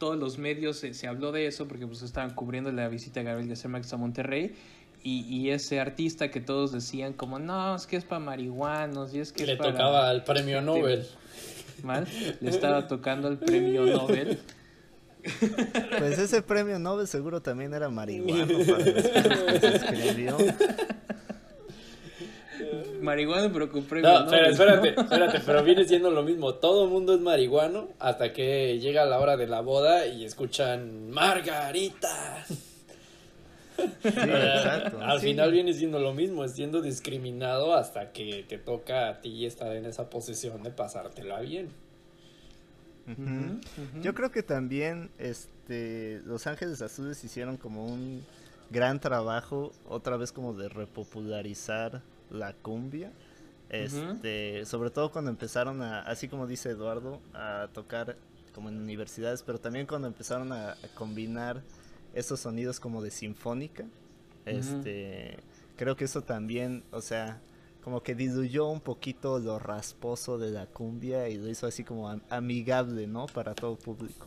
todos los medios se, habló de eso porque pues estaban cubriendo la visita de Gabriel García Márquez a Monterrey. Y, y, ese artista que todos decían como, no, es que es para marihuanos y es que Le es para... tocaba el premio Nobel. Mal, le estaba tocando el premio Nobel. Pues ese premio Nobel seguro también era marihuano para los que se escribió marihuano, pero premio. No, pero espérate, espérate, pero viene siendo lo mismo. Todo el mundo es marihuano hasta que llega la hora de la boda y escuchan Margarita. Al final viene siendo lo mismo, es siendo discriminado hasta que te toca a ti estar en esa posición de pasártela bien. Yo creo que también este Los Ángeles Azules hicieron como un gran trabajo otra vez como de repopularizar la cumbia. Este, sobre todo cuando empezaron a, así como dice Eduardo, a tocar como en universidades, pero también cuando empezaron a, combinar esos sonidos como de sinfónica. Este, creo que eso también, o sea, como que diluyó un poquito lo rasposo de la cumbia y lo hizo así como amigable, ¿no? Para todo público.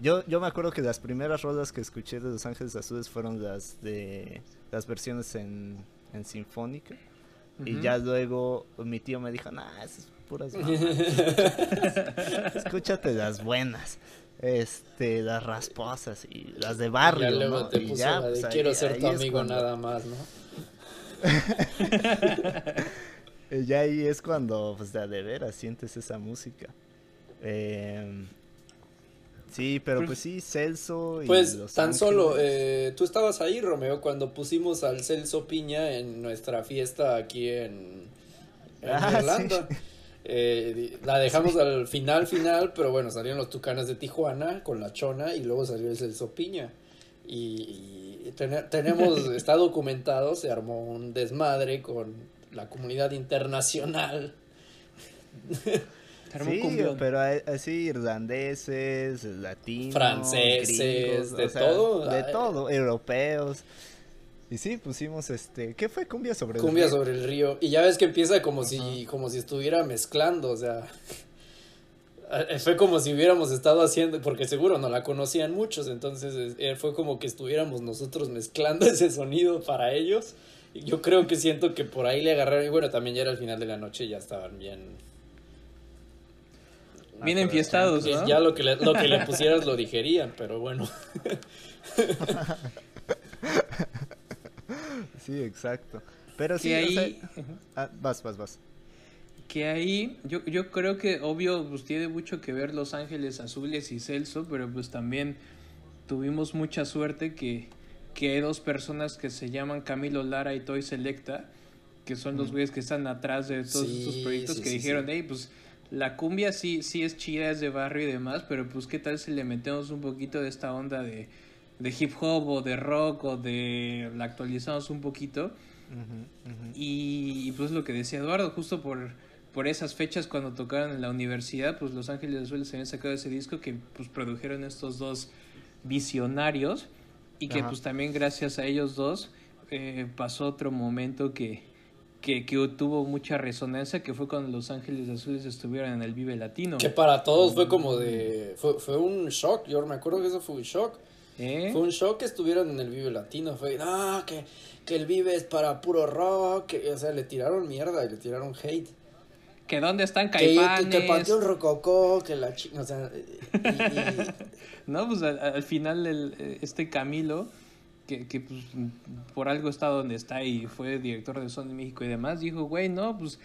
Yo, yo me acuerdo que las primeras rolas que escuché de Los Ángeles Azules fueron las de las versiones en, en sinfónica. Y ya luego mi tío me dijo, nah, esas puras escúchate las buenas este, las rasposas y las de barrio. ¿no? te ya, pues, quiero ser tu amigo nada más, ¿no? ya ahí es cuando, pues de, veras sientes esa música. Eh, sí, pero pues, sí, Celso y Pues tan solo, eh, tú estabas ahí, Romeo, cuando pusimos al Celso Piña en nuestra fiesta aquí en, en ah, Irlanda. Eh, la dejamos al final, final, pero bueno, salieron los Tucanes de Tijuana con la Chona y luego salió el Celso Piña. Y, tenemos, está documentado, se armó un desmadre con la comunidad internacional. Sí, pero así irlandeses, latinos, franceses, de todo. De todo, europeos. Y sí, pusimos este, ¿qué fue? Cumbia sobre el río. Cumbia sobre el río. Y ya ves que empieza como si como si estuviera mezclando, o sea, eh, fue como si hubiéramos estado haciendo, porque seguro no la conocían muchos, entonces eh, fue como que estuviéramos nosotros mezclando ese sonido para ellos. Yo creo que siento que por ahí le agarraron, y bueno, también ya era el final de la noche y ya estaban bien... Bien enfiestados, ¿no? Ya lo que, le, lo que le pusieras lo digerían, pero bueno. Sí, exacto. Pero sí, ahí... Ah, vas, vas, vas. Que ahí, yo, yo creo que obvio, pues tiene mucho que ver Los Ángeles Azules y Celso, pero pues también tuvimos mucha suerte que, que hay dos personas que se llaman Camilo Lara y Toy Selecta, que son los güeyes que están atrás de todos estos proyectos que dijeron, hey, pues la cumbia sí, sí es chida, es de barrio y demás, pero pues qué tal si le metemos un poquito de esta onda de de hip hop o de rock o de la actualizamos un poquito. Y, pues lo que decía Eduardo, justo por, por esas fechas cuando tocaron en la universidad, pues Los Ángeles Azules se habían sacado ese disco que pues produjeron estos dos visionarios y que pues también gracias a ellos dos eh, pasó otro momento que, que, que, tuvo mucha resonancia, que fue cuando Los Ángeles Azules estuvieron en el Vive Latino. Que para todos fue como de... Fue, fue un shock, yo me acuerdo que eso fue un shock ¿Eh? Fue un show que estuvieron en el Vive Latino. Fue, no, que, que el Vive es para puro rock. o sea, le tiraron mierda y le tiraron hate. Que dónde están Caifanes. Que, que, un Rococó, que la O sea, No, pues al, final el, este Camilo, que, que pues, por algo está donde está y fue director de Sony México y demás, dijo, güey, no, pues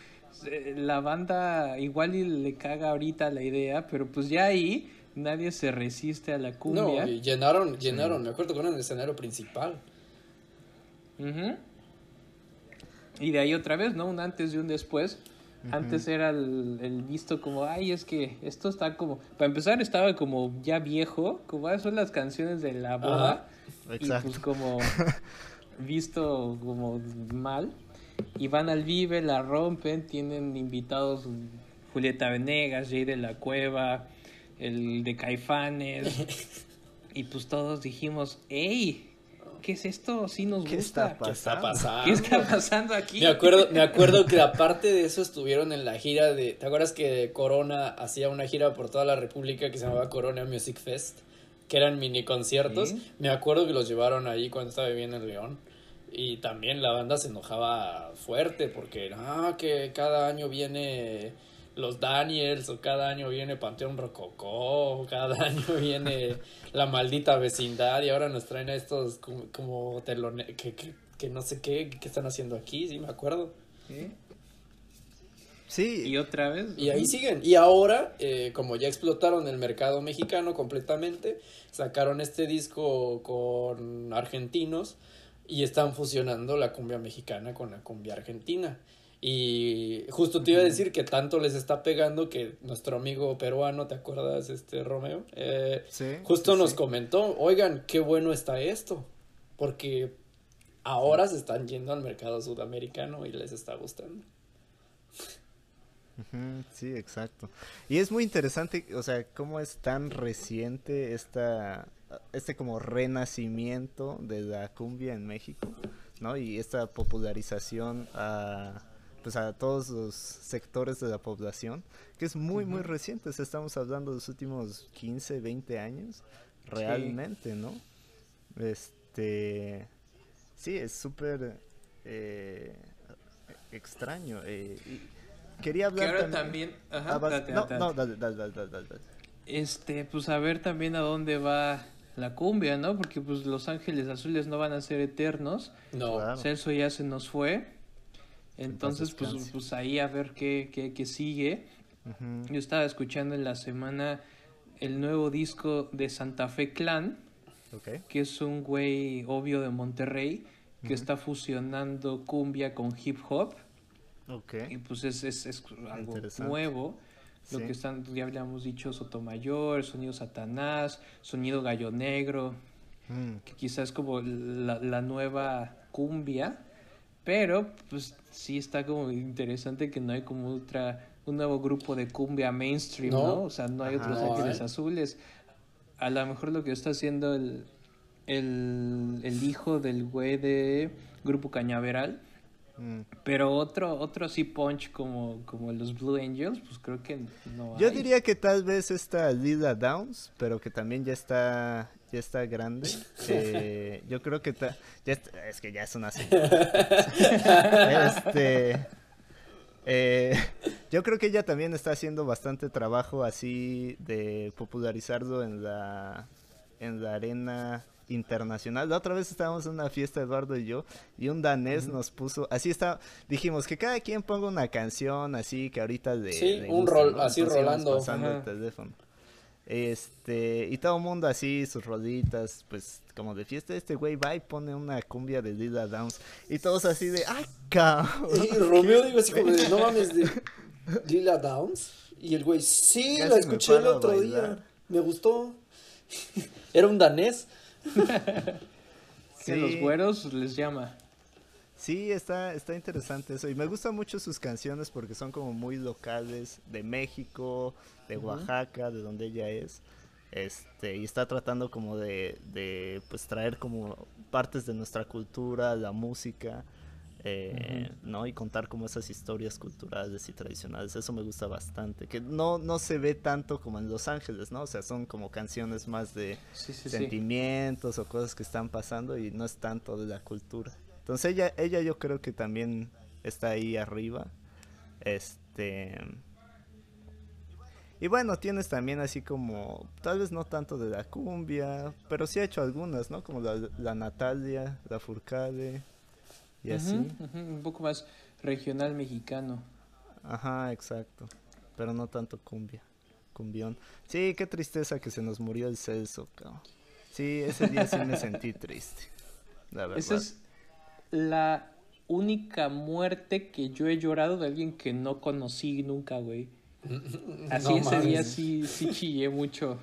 eh, la banda igual y le caga ahorita la idea, pero pues ya ahí nadie se resiste a la cumbia. No, y llenaron, llenaron, me acuerdo que era el escenario principal. Y de ahí otra vez, ¿no? Un antes y un después. Antes era el, visto como, ay, es que esto está como, para empezar estaba como ya viejo, como ah, son las canciones de la boda. Y pues como visto como mal. Y van al Vive, la rompen, tienen invitados Julieta Venegas, Jay de la Cueva, el de Caifanes. y pues todos dijimos, ¡Ey! ¿Qué es esto? Sí nos ¿Qué Está ¿Qué está pasando? ¿Qué está pasando aquí? Me acuerdo, me acuerdo que aparte de eso estuvieron en la gira de... ¿Te acuerdas que Corona hacía una gira por toda la República que se llamaba Corona Music Fest? Que eran mini conciertos. Me acuerdo que los llevaron ahí cuando estaba viviendo en León. Y también la banda se enojaba fuerte porque, ah, que cada año viene los Daniels, o cada año viene Panteón Rococó, o cada año viene La Maldita Vecindad, y ahora nos traen a estos como, como que, que, no sé qué, qué están haciendo aquí, sí me acuerdo. ¿Sí? Y otra vez. Y ahí siguen. Y ahora, eh, como ya explotaron el mercado mexicano completamente, sacaron este disco con argentinos y están fusionando la cumbia mexicana con la cumbia argentina. Y justo te iba a decir que tanto les está pegando que nuestro amigo peruano, ¿te acuerdas, este Romeo? Eh, justo nos comentó, oigan, qué bueno está esto, porque ahora se están yendo al mercado sudamericano y les está gustando. Sí, exacto. Y es muy interesante, o sea, cómo es tan reciente esta, este como renacimiento de la cumbia en México, ¿no? Y esta popularización a pues a todos los sectores de la población, que es muy, muy reciente, estamos hablando de los últimos 15, 20 años, realmente, ¿no? Este, sí, es súper eh, extraño. Eh, quería hablar también... no, no, dale, dale, dale, dale, Este, pues a ver también a dónde va la cumbia, ¿no? Porque pues Los Ángeles Azules no van a ser eternos. No. Celso ya se nos fue. Entonces, pues, pues ahí a ver qué, qué, qué sigue. Yo estaba escuchando en la semana el nuevo disco de Santa Fe Clan, que es un güey obvio de Monterrey, que está fusionando cumbia con hip hop. Y pues es, es, es algo nuevo. Lo que están, ya habíamos dicho, Sotomayor, Sonido Satanás, Sonido Gallo Negro, mm. que quizás es como la, la nueva cumbia, pero pues sí está como interesante que no hay como otra, un nuevo grupo de cumbia mainstream, ¿no? O sea, no hay otros ángeles azules. A lo mejor lo que está haciendo el, el, el hijo del güey de Grupo Cañaveral Mm. Pero otro, otro sí punch como, como los Blue Angels, pues creo que no. Yo diría que tal vez esta Lila Downs, pero que también ya está, ya está grande. Eh, yo creo que ya es que ya es una este, eh, yo creo que ella también está haciendo bastante trabajo así de popularizarlo en la en la arena internacional. La otra vez estábamos en una fiesta, Eduardo y yo, y un danés nos puso, así está, dijimos que cada quien ponga una canción así que ahorita de... Sí, un rol, así rolando. Pasando el teléfono. Este, y todo el mundo así, sus rolitas, pues como de fiesta, este güey va y pone una cumbia de Lila Downs. Y todos así de, ¡ay, cabrón! Y Romeo digo así como de, no mames, de Lila Downs. Y el güey, sí, la escuché el otro día, me gustó. Era un danés. que los güeros les llama. Sí, está, está interesante eso. Y me gustan mucho sus canciones porque son como muy locales, de México, de Oaxaca, de donde ella es. Este, y está tratando como de, de pues traer como partes de nuestra cultura, la música. Eh, ¿no? Y contar como esas historias culturales y tradicionales, eso me gusta bastante, que no, no se ve tanto como en Los Ángeles, ¿no? O sea, son como canciones más de sentimientos o cosas que están pasando y no es tanto de la cultura. Entonces ella, ella yo creo que también está ahí arriba. Este... Y bueno, tienes también así como, tal vez no tanto de la cumbia, pero sí ha hecho algunas, ¿no? Como la, la Natalia, la Furcade, y así. un poco más regional mexicano. Ajá, exacto. Pero no tanto cumbia, cumbión. Sí, qué tristeza que se nos murió el Celso, cabrón. Sí, ese día sí me sentí triste. La verdad. Esa es la única muerte que yo he llorado de alguien que no conocí nunca, güey. Así ese día sí, sí chillé mucho.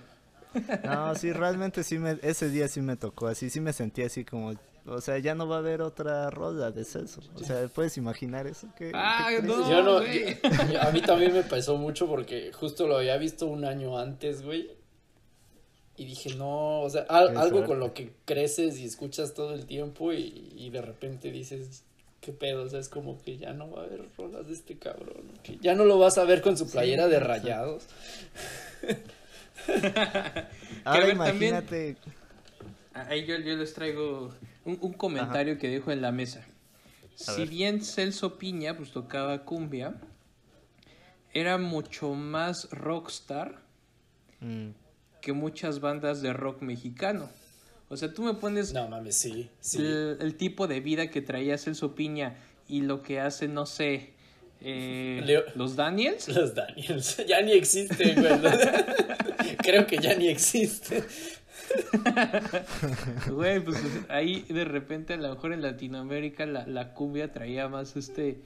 No, sí, realmente sí me, ese día sí me tocó, así sí me sentí así como, o sea, ya no va a haber otra roda de Celso. O sea, ¿puedes imaginar eso? ah, no, a mí también me pesó mucho porque justo lo había visto un año antes, güey. Y dije, no, o sea, algo con lo que creces y escuchas todo el tiempo y, de repente dices, qué pedo, o sea, es como que ya no va a haber rolas de este cabrón. Que ya no lo vas a ver con su playera de rayados. Ahora imagínate. ahí yo, yo les traigo un, comentario que dejo en la mesa. si bien Celso Piña pues tocaba cumbia, era mucho más rockstar mm. que muchas bandas de rock mexicano. O sea, tú me pones no, mames, sí, El, tipo de vida que traía Celso Piña y lo que hace, no sé, eh, los Daniels. Los Daniels, ya ni existen, Creo que ya ni existen. Güey, pues, pues ahí de repente a lo mejor en Latinoamérica la, la cumbia traía más este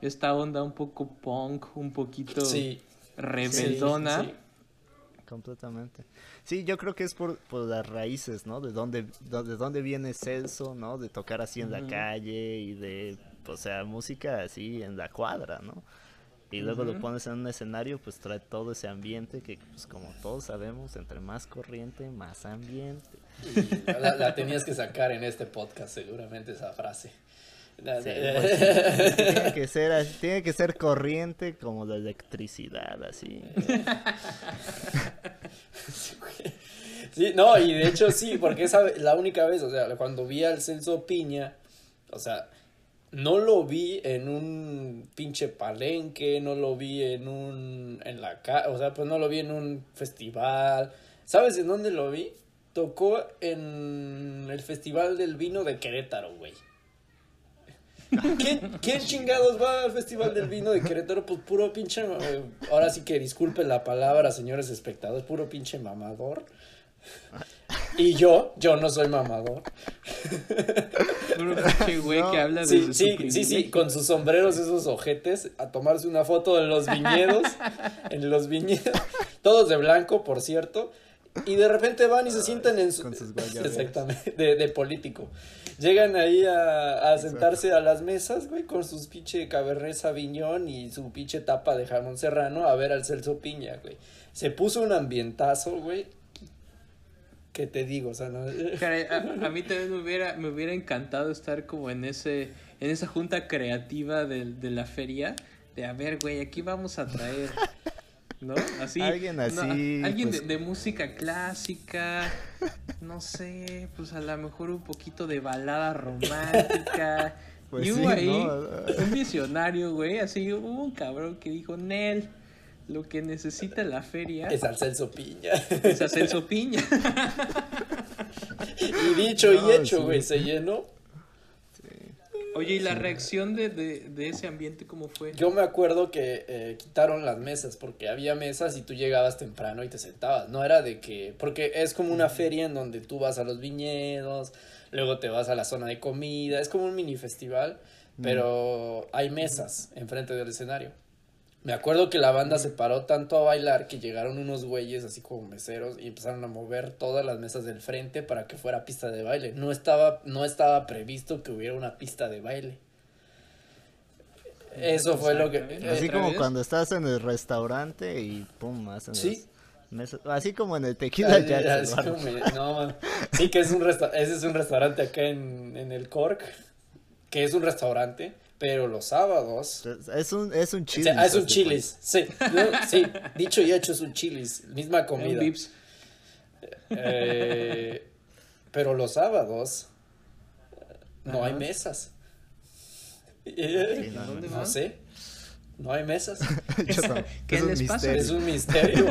esta onda un poco punk, un poquito rebeldona. Completamente. Sí, yo creo que es por, por las raíces, ¿no? De dónde, de dónde viene Celso, ¿no? De tocar así en la calle y de, o sea, música así en la cuadra, ¿no? Y luego lo pones en un escenario, pues trae todo ese ambiente que, pues como todos sabemos, entre más corriente, más ambiente. la, tenías que sacar en este podcast, seguramente, esa frase. pues, tiene, que ser, tiene que ser corriente como la electricidad, así. Sí, no, y de hecho sí, porque esa la única vez, o sea, cuando vi al Celso Piña, o sea, no lo vi en un pinche palenque, no lo vi en un, en la o sea, pues no lo vi en un festival. ¿Sabes en dónde lo vi? Tocó en el Festival del Vino de Querétaro, güey. ¿Quién, ¿Quién, chingados va al Festival del Vino de Querétaro? Pues puro pinche. Eh, ahora sí que disculpen la palabra, señores espectadores, puro pinche mamador. Y yo, yo no soy mamador. Puro pinche güey que habla de sí, sí, sí, sí, con sus sombreros, esos ojetes, a tomarse una foto en los viñedos. en los viñedos. Todos de blanco, por cierto. Y de repente van y se sientan en su... Exactamente, de, de político. Llegan ahí a, a sentarse a las mesas, güey, con sus pinche cabernet sauvignon y su pinche tapa de jamón serrano a ver al Celso Piña, güey. Se puso un ambientazo, güey. ¿Qué te digo? O sea, no... a, mí también me hubiera, me hubiera encantado estar como en ese, en esa junta creativa de, de la feria. De a ver, güey, aquí vamos a traer ¿no? Así. Alguien así. alguien pues de, música clásica, no sé, pues a lo mejor un poquito de balada romántica. Pues y hubo ahí un visionario, güey, así hubo un cabrón que dijo, Nel, lo que necesita la feria... Es al Celso Piña. Es al Celso Piña. y dicho y hecho, güey, se llenó. Oye, ¿y la reacción de, de, de, ese ambiente cómo fue? Yo me acuerdo que eh, quitaron las mesas porque había mesas y tú llegabas temprano y te sentabas. No era de que, porque es como una feria en donde tú vas a los viñedos, luego te vas a la zona de comida, es como un mini festival, pero hay mesas enfrente del escenario. Me acuerdo que la banda se paró tanto a bailar que llegaron unos güeyes así como meseros y empezaron a mover todas las mesas del frente para que fuera pista de baile. No estaba, no estaba previsto que hubiera una pista de baile. Eso fue lo que... Así como cuando estás en el restaurante y pum, hacen ¿Sí? así como en el Tequila no, sí, que es un ese es un restaurante acá en, en el Cork, que es un restaurante pero los sábados. Es un, es un chilis. es un chilis. Sí, sí, dicho y hecho es un chilis. Misma comida. Eh, pero los sábados no hay mesas. no, sé. No hay mesas. ¿Qué es les pasa? Es un misterio.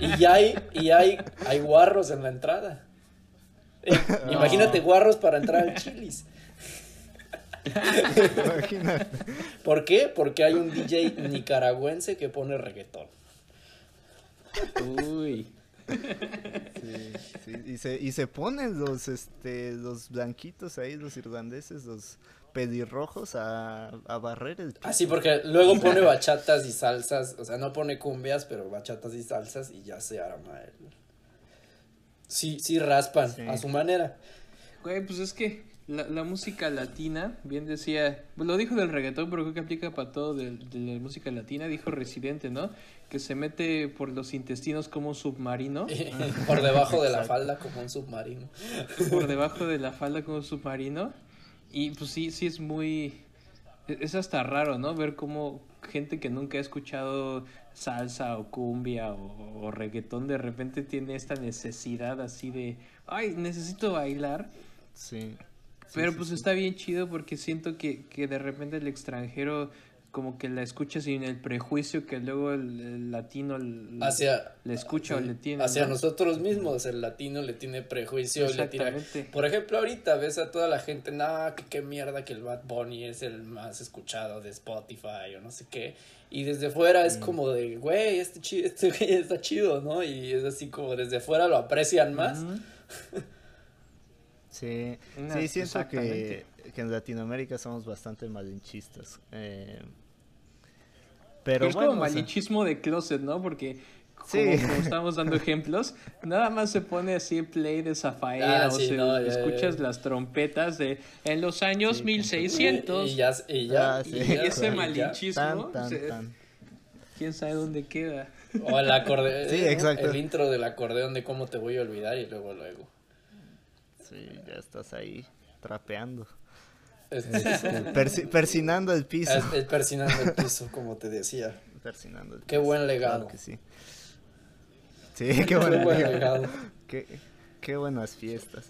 y hay, y hay, hay guarros en la entrada. Eh, imagínate guarros para entrar al chilis. ¿Por qué? Porque hay un DJ nicaragüense que pone reggaetón. Uy. Y, se, y se ponen los, este, los blanquitos ahí, los irlandeses, los pedirrojos a, a barrer el Ah, sí, porque luego pone bachatas y salsas, o sea, no pone cumbias, pero bachatas y salsas y ya se arma el... Sí, sí raspan a su manera. Güey, pues es que la, la, música latina, bien decía, lo dijo del reggaetón, pero creo que aplica para todo de, la música latina, dijo Residente, ¿no? Que se mete por los intestinos como un submarino. por debajo de la falda como un submarino. por debajo de la falda como un submarino. Y pues sí, sí es muy... E, es hasta raro, ¿no? Ver cómo gente que nunca ha escuchado salsa o cumbia o, o reggaetón de repente tiene esta necesidad así de, ay, necesito bailar. Sí. Pero pues está bien chido porque siento que, que de repente el extranjero como que la escucha sin el prejuicio que luego el, latino hacia, le escucha o le tiene. Hacia nosotros mismos, el latino le tiene prejuicio, le tira. Por ejemplo, ahorita ves a toda la gente, nah, que qué mierda que el Bad Bunny es el más escuchado de Spotify o no sé qué. Y desde fuera es mm. como de, güey, este, este güey está chido, ¿no? Y es así como desde fuera lo aprecian más. Sí, sí siento que, en Latinoamérica somos bastante malinchistas. Eh, pero, es como malinchismo de closet, ¿no? Porque como, estamos dando ejemplos, nada más se pone así play de Zafaera ah, o se, escuchas las trompetas de en los años 1600 y ya, y ya, ah, y ese malinchismo quién sabe dónde queda. O el acordeón sí, el intro del acordeón de cómo te voy a olvidar y luego luego Sí, ya estás ahí trapeando. Este, persinando el piso. Es, persinando el piso, como te decía. Persinando el piso. Qué buen legado. Claro que sí. Sí, qué, buen, legado. Qué, qué buenas fiestas.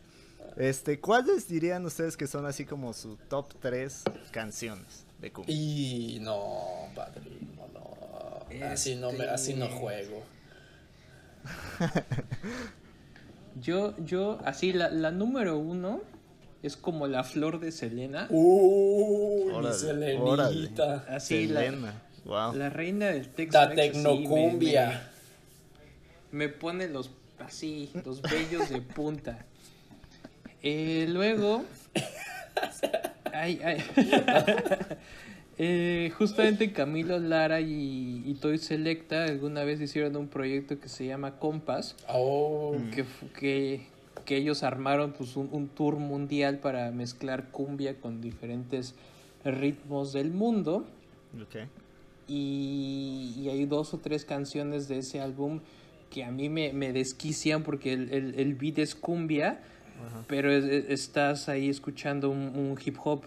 Este, ¿cuáles dirían ustedes que son así como su top 3 canciones de cumbia? Y no, padrino, no. Así no me, así no este juego. yo, yo, así, la, la número uno es como la flor de Selena. Uh, mi Selenita. Así, Selena. La, la reina del texto. La tecnocumbia. me, pone los, así, los vellos de punta. Eh, luego. Eh, justamente Camilo Lara y, Toy Selecta alguna vez hicieron un proyecto que se llama Compass. Oh. Que, que, que, ellos armaron pues, un, tour mundial para mezclar cumbia con diferentes ritmos del mundo. Y, hay dos o tres canciones de ese álbum que a mí me, desquician porque el, el, el beat es cumbia pero estás ahí escuchando un, hip hop.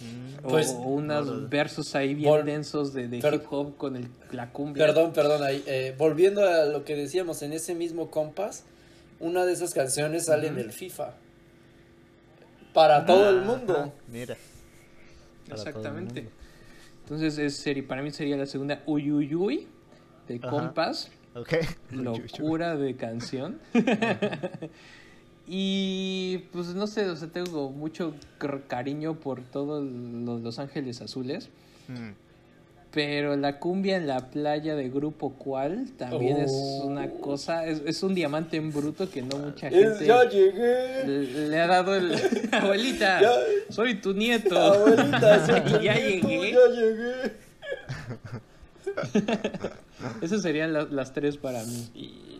Mm. Pues, o unos versos ahí bien densos de, hip hop con el, la cumbia. Perdón, perdón, ahí, eh, volviendo a lo que decíamos, en ese mismo compás, una de esas canciones sale en el FIFA. Para todo el mundo. Mira. Exactamente. Entonces, es para mí sería la segunda Uyuyuy de Compass. Locura de canción. Y pues no sé, o sea, tengo mucho cariño por todos los, Ángeles Azules. Mm. Pero la cumbia en la playa de Grupo Cual también es oh. una cosa, es, un diamante en bruto que no mucha gente ya llegué. Le, ha dado el abuelita, soy tu nieto. Abuelita, soy ya llegué. Ya llegué. Esas serían las tres para mí.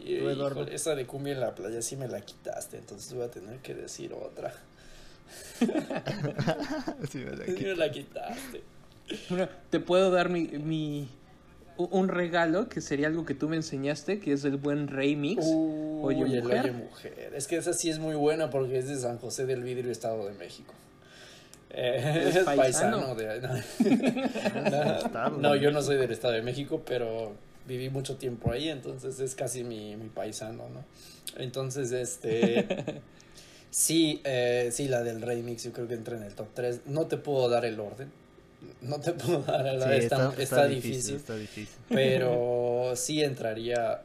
Y, esa de cumbia en la playa sí me la quitaste, entonces voy a tener que decir otra. sí me la, quitaste. te puedo dar mi, mi, un regalo que sería algo que tú me enseñaste, que es el buen remix. Oye, mujer. mujer. Es que esa sí es muy buena porque es de San José del Vidrio, Estado de México. Eh, es paisano, de... no, yo no soy del Estado de México, pero viví mucho tiempo ahí, entonces es casi mi, mi paisano, ¿no? Entonces, este... sí, eh, sí, la del remix yo creo que entra en el top 3. No te puedo dar el orden. No te puedo dar el orden. está, está, difícil, Está difícil. Pero sí entraría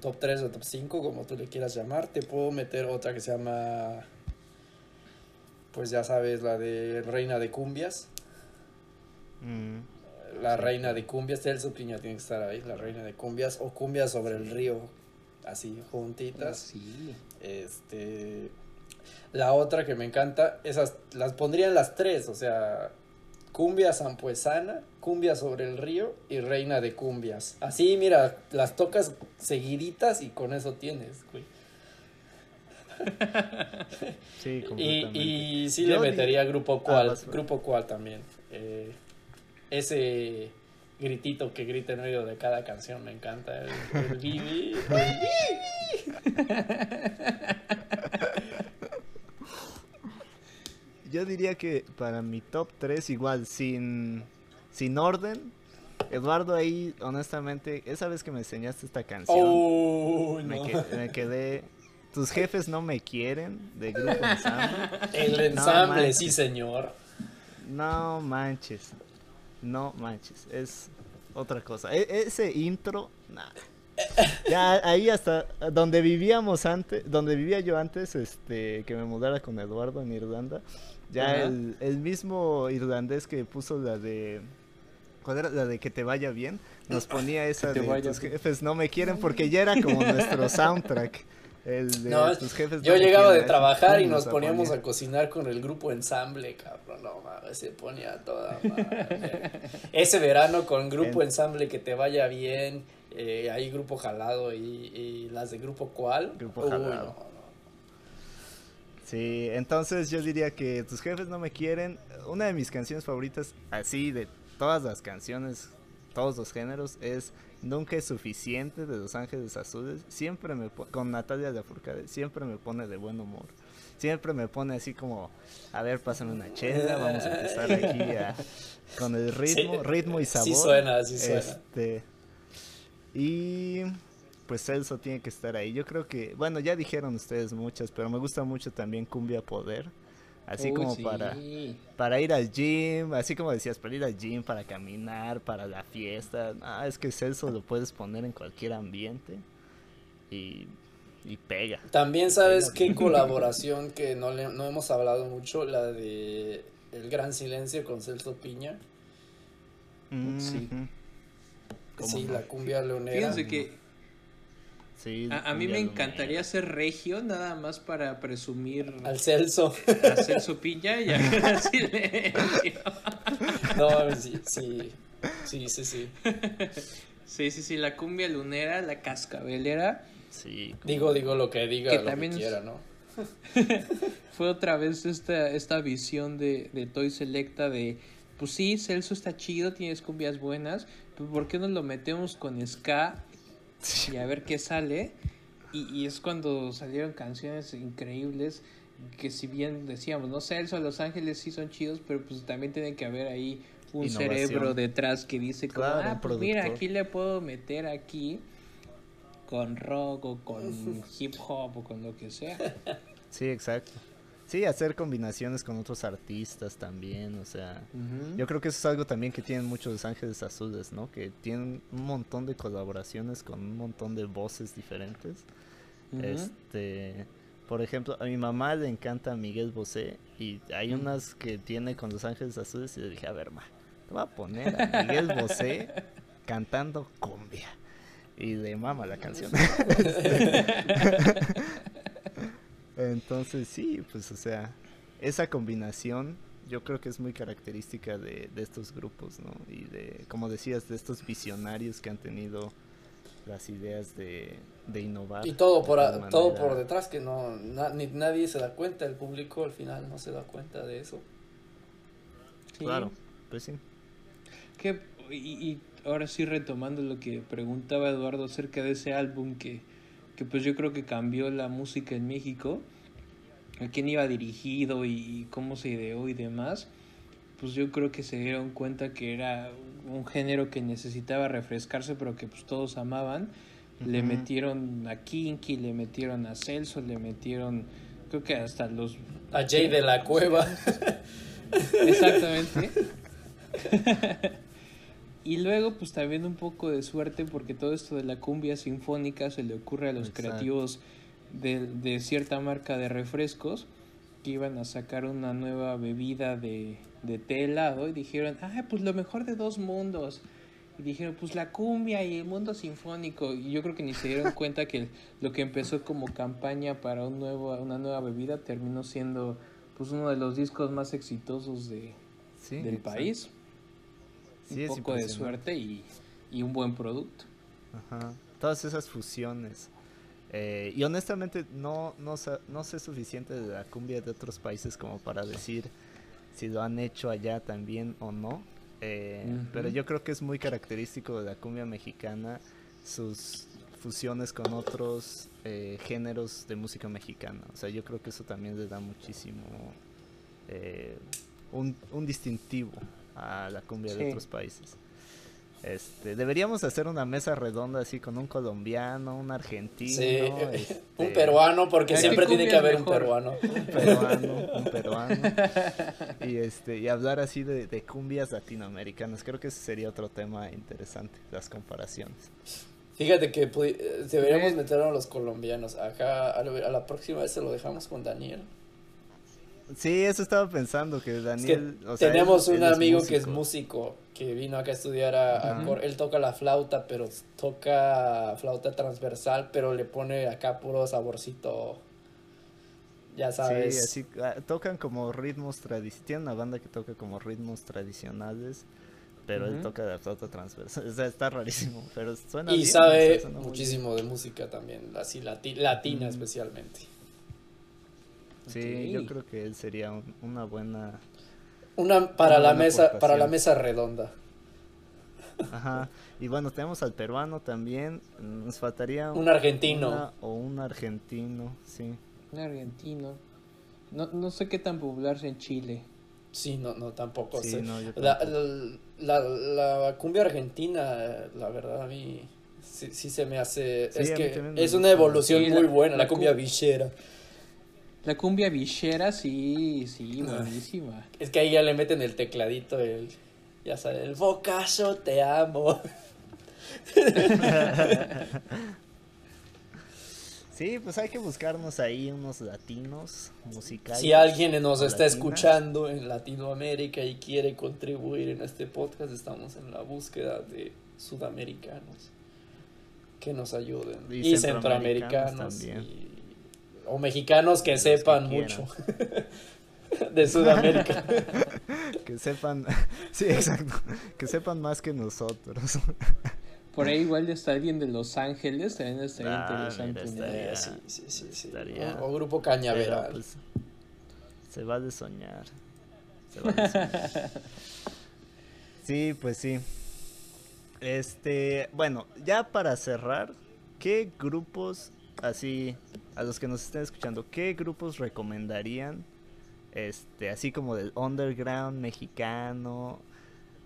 top 3 o top 5, como tú le quieras llamar. Te puedo meter otra que se llama pues ya sabes, la de Reina de Cumbias. Mm. La Reina de Cumbias, Celso Piña tiene que estar ahí, la Reina de Cumbias, o Cumbias sobre el río, así, juntitas. Sí. Este. La otra que me encanta, esas las pondrían las tres, o sea, Cumbia Sampuesana, Cumbia sobre el río y Reina de Cumbias. Así, mira, las tocas seguiditas y con eso tienes, güey. sí, Y, y sí le metería Grupo ah, Cual, Grupo Cual también. Eh, ese gritito que grita en medio de cada canción me encanta. El, Yo diría que para mi top 3 igual, sin, sin orden, Eduardo ahí, honestamente, esa vez que me enseñaste esta canción, oh, me, quedé tus jefes no me quieren de grupo ensamble. El ensamble, sí, señor. No manches. No manches. Es otra cosa. E, ese intro, Ya ahí hasta donde vivíamos antes, donde vivía yo antes, este, que me mudara con Eduardo en Irlanda, ya el, el, mismo irlandés que puso la de ¿Cuál era? La de que te vaya bien. Nos ponía esa de tus jefes no me quieren porque ya era como nuestro soundtrack. El de no, tus jefes yo llegaba de trabajar y nos poníamos a cocinar con el grupo ensamble, cabrón. No mames, se ponía toda madre. Ese verano con grupo ensamble que te vaya bien. Eh, hay grupo jalado y, las de grupo cuál. Grupo jalado. Sí, entonces yo diría que tus jefes no me quieren. Una de mis canciones favoritas, así de todas las canciones todos los géneros es Nunca es suficiente de Los Ángeles Azules. Siempre me con Natalia de Furcade, siempre me pone de buen humor. Siempre me pone así como, a ver, pásame una chela, vamos a empezar aquí con el ritmo, ritmo y sabor. Sí suena, sí suena. Este, y pues Celso tiene que estar ahí. Yo creo que, bueno, ya dijeron ustedes muchas, pero me gusta mucho también Cumbia Poder. Así como para, para ir al gym, así como decías, para ir al gym, para caminar, para la fiesta. Ah, es que eso lo puedes poner en cualquier ambiente y, y pega. También sabes qué colaboración que no, le, no hemos hablado mucho, la de El Gran Silencio con Celso Piña. Mm, sí. Sí, la cumbia leonera. Fíjense que a, mí me encantaría ser regio, nada más para presumir. Al Celso. A Celso Piña y a. No, sí, sí. Sí, sí, sí. Sí, sí, sí, la cumbia lunera, la cascabelera. Sí. Digo, digo lo que diga, lo que quiera, ¿no? Fue otra vez esta, esta visión de, de Toy Selecta de, pues sí, Celso está chido, tienes cumbias buenas, pues ¿por qué no lo metemos con ska y a ver qué sale. Y, es cuando salieron canciones increíbles que si bien decíamos, no sé, a Los Ángeles sí son chidos, pero pues también tiene que haber ahí un cerebro detrás que dice como, ah, pues mira, aquí le puedo meter aquí con rock o con hip hop o con lo que sea. Sí, exacto. Sí, hacer combinaciones con otros artistas también, o sea, yo creo que eso es algo también que tienen muchos Los Ángeles Azules, ¿no? Que tienen un montón de colaboraciones con un montón de voces diferentes. Este, por ejemplo, a mi mamá le encanta Miguel Bosé y hay unas que tiene con Los Ángeles Azules y le dije, a ver, ma, te voy a poner a Miguel Bosé cantando cumbia. Y de mama la canción. Entonces sí, pues o sea, esa combinación yo creo que es muy característica de, estos grupos, ¿no? Y de, como decías, de estos visionarios que han tenido las ideas de, innovar. Y todo por, todo por detrás, que no ni, nadie se da cuenta, el público al final no se da cuenta de eso. Claro, pues sí. Que, y, y, ahora sí retomando lo que preguntaba Eduardo acerca de ese álbum que que pues yo creo que cambió la música en México, a quién iba dirigido y cómo se ideó y demás, pues yo creo que se dieron cuenta que era un género que necesitaba refrescarse, pero que pues todos amaban. Le metieron a Kinky, le metieron a Celso, le metieron, creo que hasta los... A Jay de la Cueva. Exactamente. Y luego, pues también un poco de suerte, porque todo esto de la cumbia sinfónica se le ocurre a los creativos de, de, cierta marca de refrescos que iban a sacar una nueva bebida de, de té helado y dijeron, ah, pues lo mejor de dos mundos. Y dijeron, pues la cumbia y el mundo sinfónico. Y yo creo que ni se dieron cuenta que lo que empezó como campaña para un nuevo, una nueva bebida terminó siendo pues uno de los discos más exitosos de, del país un poco de suerte y, un buen producto. Ajá. Todas esas fusiones. Eh, y honestamente no, no, no sé suficiente de la cumbia de otros países como para decir si lo han hecho allá también o no. Eh, pero yo creo que es muy característico de la cumbia mexicana sus fusiones con otros eh, géneros de música mexicana. O sea, yo creo que eso también le da muchísimo un, un distintivo a la cumbia de otros países. Este, deberíamos hacer una mesa redonda así con un colombiano, un argentino, este, un peruano, porque siempre tiene que haber un peruano. Un peruano, un peruano. Y este, y hablar así de, cumbias latinoamericanas. Creo que ese sería otro tema interesante, las comparaciones. Fíjate que deberíamos meter a los colombianos. Acá a la próxima vez se lo dejamos con Daniel. Sí, eso estaba pensando, que Daniel... tenemos un amigo que es músico, que vino acá a estudiar a, Él toca la flauta, pero toca flauta transversal, pero le pone acá puro saborcito, ya sabes. Sí, así, ah, tocan como ritmos tradicionales, tiene una banda que toca como ritmos tradicionales, pero él toca la flauta transversal, o sea, está rarísimo, pero suena Y sabe muchísimo de música también, así latina especialmente. Sí, yo creo que él sería una buena una para la mesa para la mesa redonda. Ajá. Y bueno, tenemos al peruano también. Nos faltaría un argentino. o un argentino, sí. Un argentino. No, no sé qué tan popular es en Chile. Sí, no, no, tampoco sé. la, la, la, cumbia argentina, la verdad, a mí sí, sí se me hace... es que es una evolución muy buena, la, cumbia villera. La cumbia villera, sí, sí, buenísima. Es que ahí ya le meten el tecladito, el... Ya sabes, el bocazo, te amo. Sí, pues hay que buscarnos ahí unos latinos musicales. Si alguien nos está escuchando en Latinoamérica y quiere contribuir en este podcast, estamos en la búsqueda de sudamericanos que nos ayuden. Y, centroamericanos. O mexicanos que sepan mucho de Sudamérica. que sepan, sí, exacto, que sepan más que nosotros. Por ahí igual está alguien de Los Ángeles, también estaría ah, interesante. estaría, sí, sí, sí, sí. O, Grupo Cañaveral. Pues, se va de soñar. Se va de soñar. sí, pues sí. Este, bueno, ya para cerrar, ¿qué grupos, así, a los que nos estén escuchando, qué grupos recomendarían? Este, así como del underground mexicano,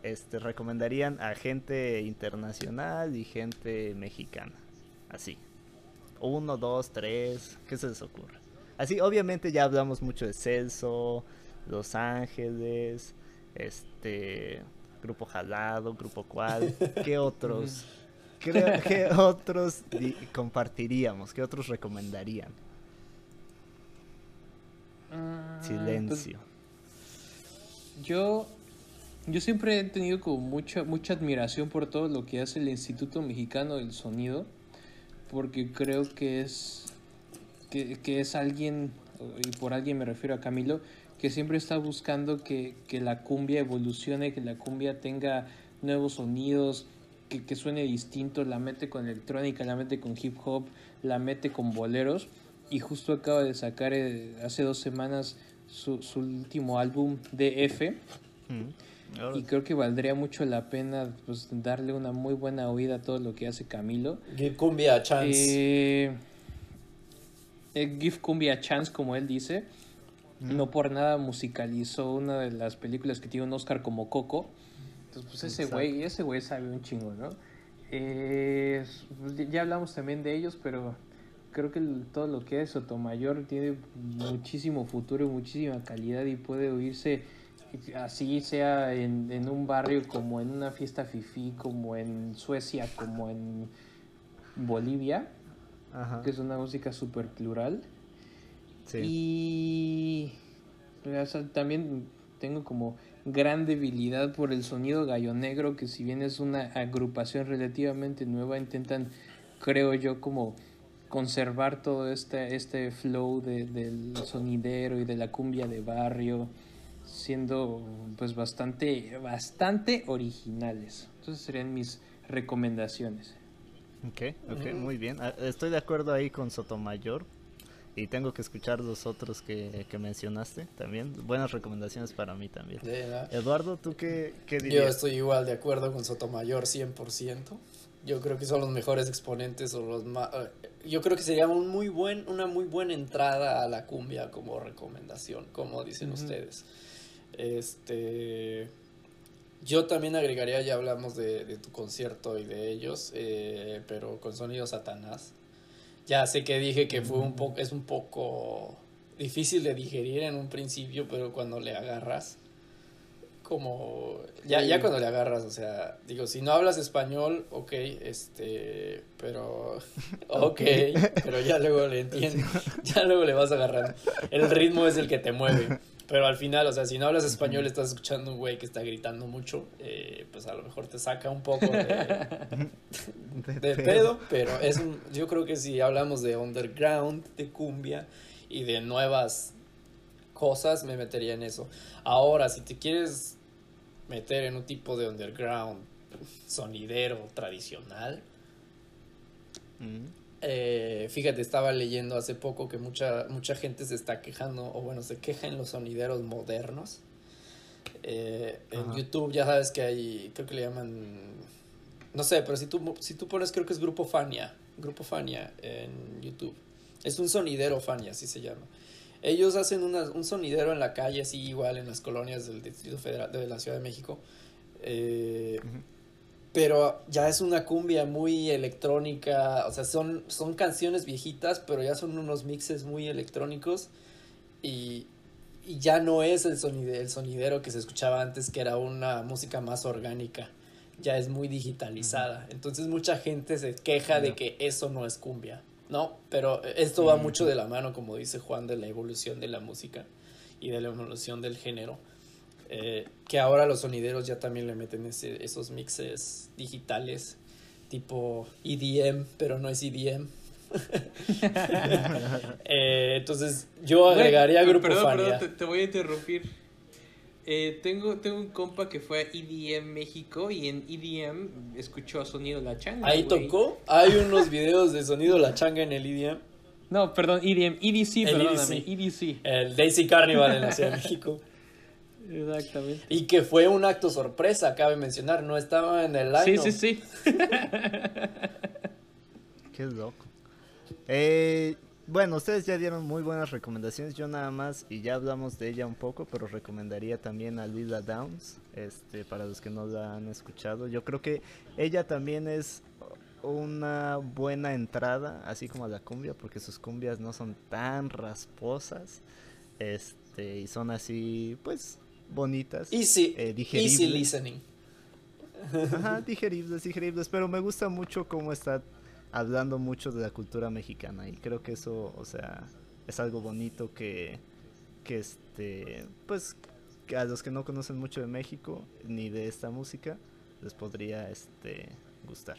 este, recomendarían a gente internacional y gente mexicana. Así. Uno, dos, tres. ¿Qué se les ocurre? Así, obviamente ya hablamos mucho de Celso, Los Ángeles, este, Grupo Jalado, Grupo Cual. ¿Qué otros? ¿Qué, otros compartiríamos? ¿Qué otros recomendarían? Ah, pues, Silencio. yo yo siempre he tenido como mucha, mucha admiración por todo lo que hace el Instituto Mexicano del Sonido, porque creo que es, que, es alguien, y por alguien me refiero a Camilo, que siempre está buscando que, la cumbia evolucione, que la cumbia tenga nuevos sonidos, que, que, suene distinto, la mete con electrónica, la mete con hip hop, la mete con boleros. Y justo acaba de sacar eh, hace dos semanas su, su último álbum, DF. Y creo que valdría mucho la pena pues, darle una muy buena oída a todo lo que hace Camilo. Give Cumbia a chance. Eh, eh, give Cumbia a chance, como él dice. No por nada musicalizó una de las películas que tiene un Oscar como Coco. Entonces, pues ese güey, ese güey sabe un chingo, ¿no? Eh, pues, ya hablamos también de ellos, pero creo que todo lo que es Sotomayor tiene muchísimo futuro y muchísima calidad y puede oírse así sea en, un barrio como en una fiesta fifi, como en Suecia, como en Bolivia, que es una música súper plural. Y también tengo como gran debilidad por el sonido gallo negro, que si bien es una agrupación relativamente nueva, intentan, creo yo, como conservar todo este, este flow del sonidero y de la cumbia de barrio siendo pues bastante, bastante originales. Entonces serían mis recomendaciones. Ok, ok, muy bien. Ah, estoy de acuerdo ahí con Sotomayor. Y tengo que escuchar los otros que, mencionaste también. Buenas recomendaciones para mí también. Eduardo, ¿tú qué, qué, dirías? Yo estoy igual de acuerdo con Sotomayor 100%. Yo creo que son los mejores exponentes o los más... Eh, yo creo que sería un muy buen, una muy buena entrada a la cumbia como recomendación, como dicen ustedes. Este. Yo también agregaría, ya hablamos de, tu concierto y de ellos, eh, pero con sonido Satanás. Ya sé que dije que fue un poco, es un poco difícil de digerir en un principio, pero cuando le agarras, como, ya, ya cuando le agarras, o sea, digo, si no hablas español, ok, este, pero, ok, pero ya luego le entiendes, ya luego le vas agarrando. El ritmo es el que te mueve. Pero al final, o sea, si no hablas español, estás escuchando un güey que está gritando mucho, eh, pues a lo mejor te saca un poco de, de, pedo, pero es un, yo creo que si hablamos de underground, de cumbia y de nuevas cosas, me metería en eso. Ahora, si te quieres meter en un tipo de underground sonidero tradicional, eh, fíjate, estaba leyendo hace poco que mucha, mucha gente se está quejando, o bueno, se queja en los sonideros modernos. Eh, en YouTube ya sabes que hay, creo que le llaman, no sé, pero si tú, si tú pones, creo que es Grupo Fania, Grupo Fania en YouTube. Es un sonidero Fania, así se llama. Ellos hacen un sonidero en la calle, así igual en las colonias del Distrito Federal de la Ciudad de México. Eh, pero ya es una cumbia muy electrónica, o sea, son, son canciones viejitas, pero ya son unos mixes muy electrónicos y, y ya no es el, el sonidero que se escuchaba antes, que era una música más orgánica, ya es muy digitalizada. Entonces mucha gente se queja de que eso no es cumbia, ¿no? Pero esto va mucho de la mano, como dice Juan, de la evolución de la música y de la evolución del género. Eh, que ahora los sonideros ya también le meten esos mixes digitales, tipo EDM, pero no es EDM. Eh, entonces yo agregaría Grupo perdón, Perdón, te, voy a interrumpir. Eh, tengo, tengo un compa que fue a EDM México y en EDM escuchó Sonido La Changa. Ahí tocó. Hay unos videos de Sonido La Changa en el EDM. No, perdón, EDM, EDC, perdóname, EDC. El Daisy Carnival en la Ciudad de México. Exactamente. Y que fue un acto sorpresa, cabe mencionar, no estaba en el año. Sí, sí, sí. Qué loco. Eh, bueno, ustedes ya dieron muy buenas recomendaciones. Yo nada más, y ya hablamos de ella un poco, pero recomendaría también a Lila Downs, este, para los que no la han escuchado. Yo creo que ella también es una buena entrada, así como a la cumbia, porque sus cumbias no son tan rasposas, este, y son así, pues, bonitas. Easy, eh, digeribles. Easy listening. Ajá, digeribles, digeribles, pero me gusta mucho cómo está hablando mucho de la cultura mexicana y creo que eso, o sea, es algo bonito que, que este, pues, a los que no conocen mucho de México ni de esta música les podría, este, gustar.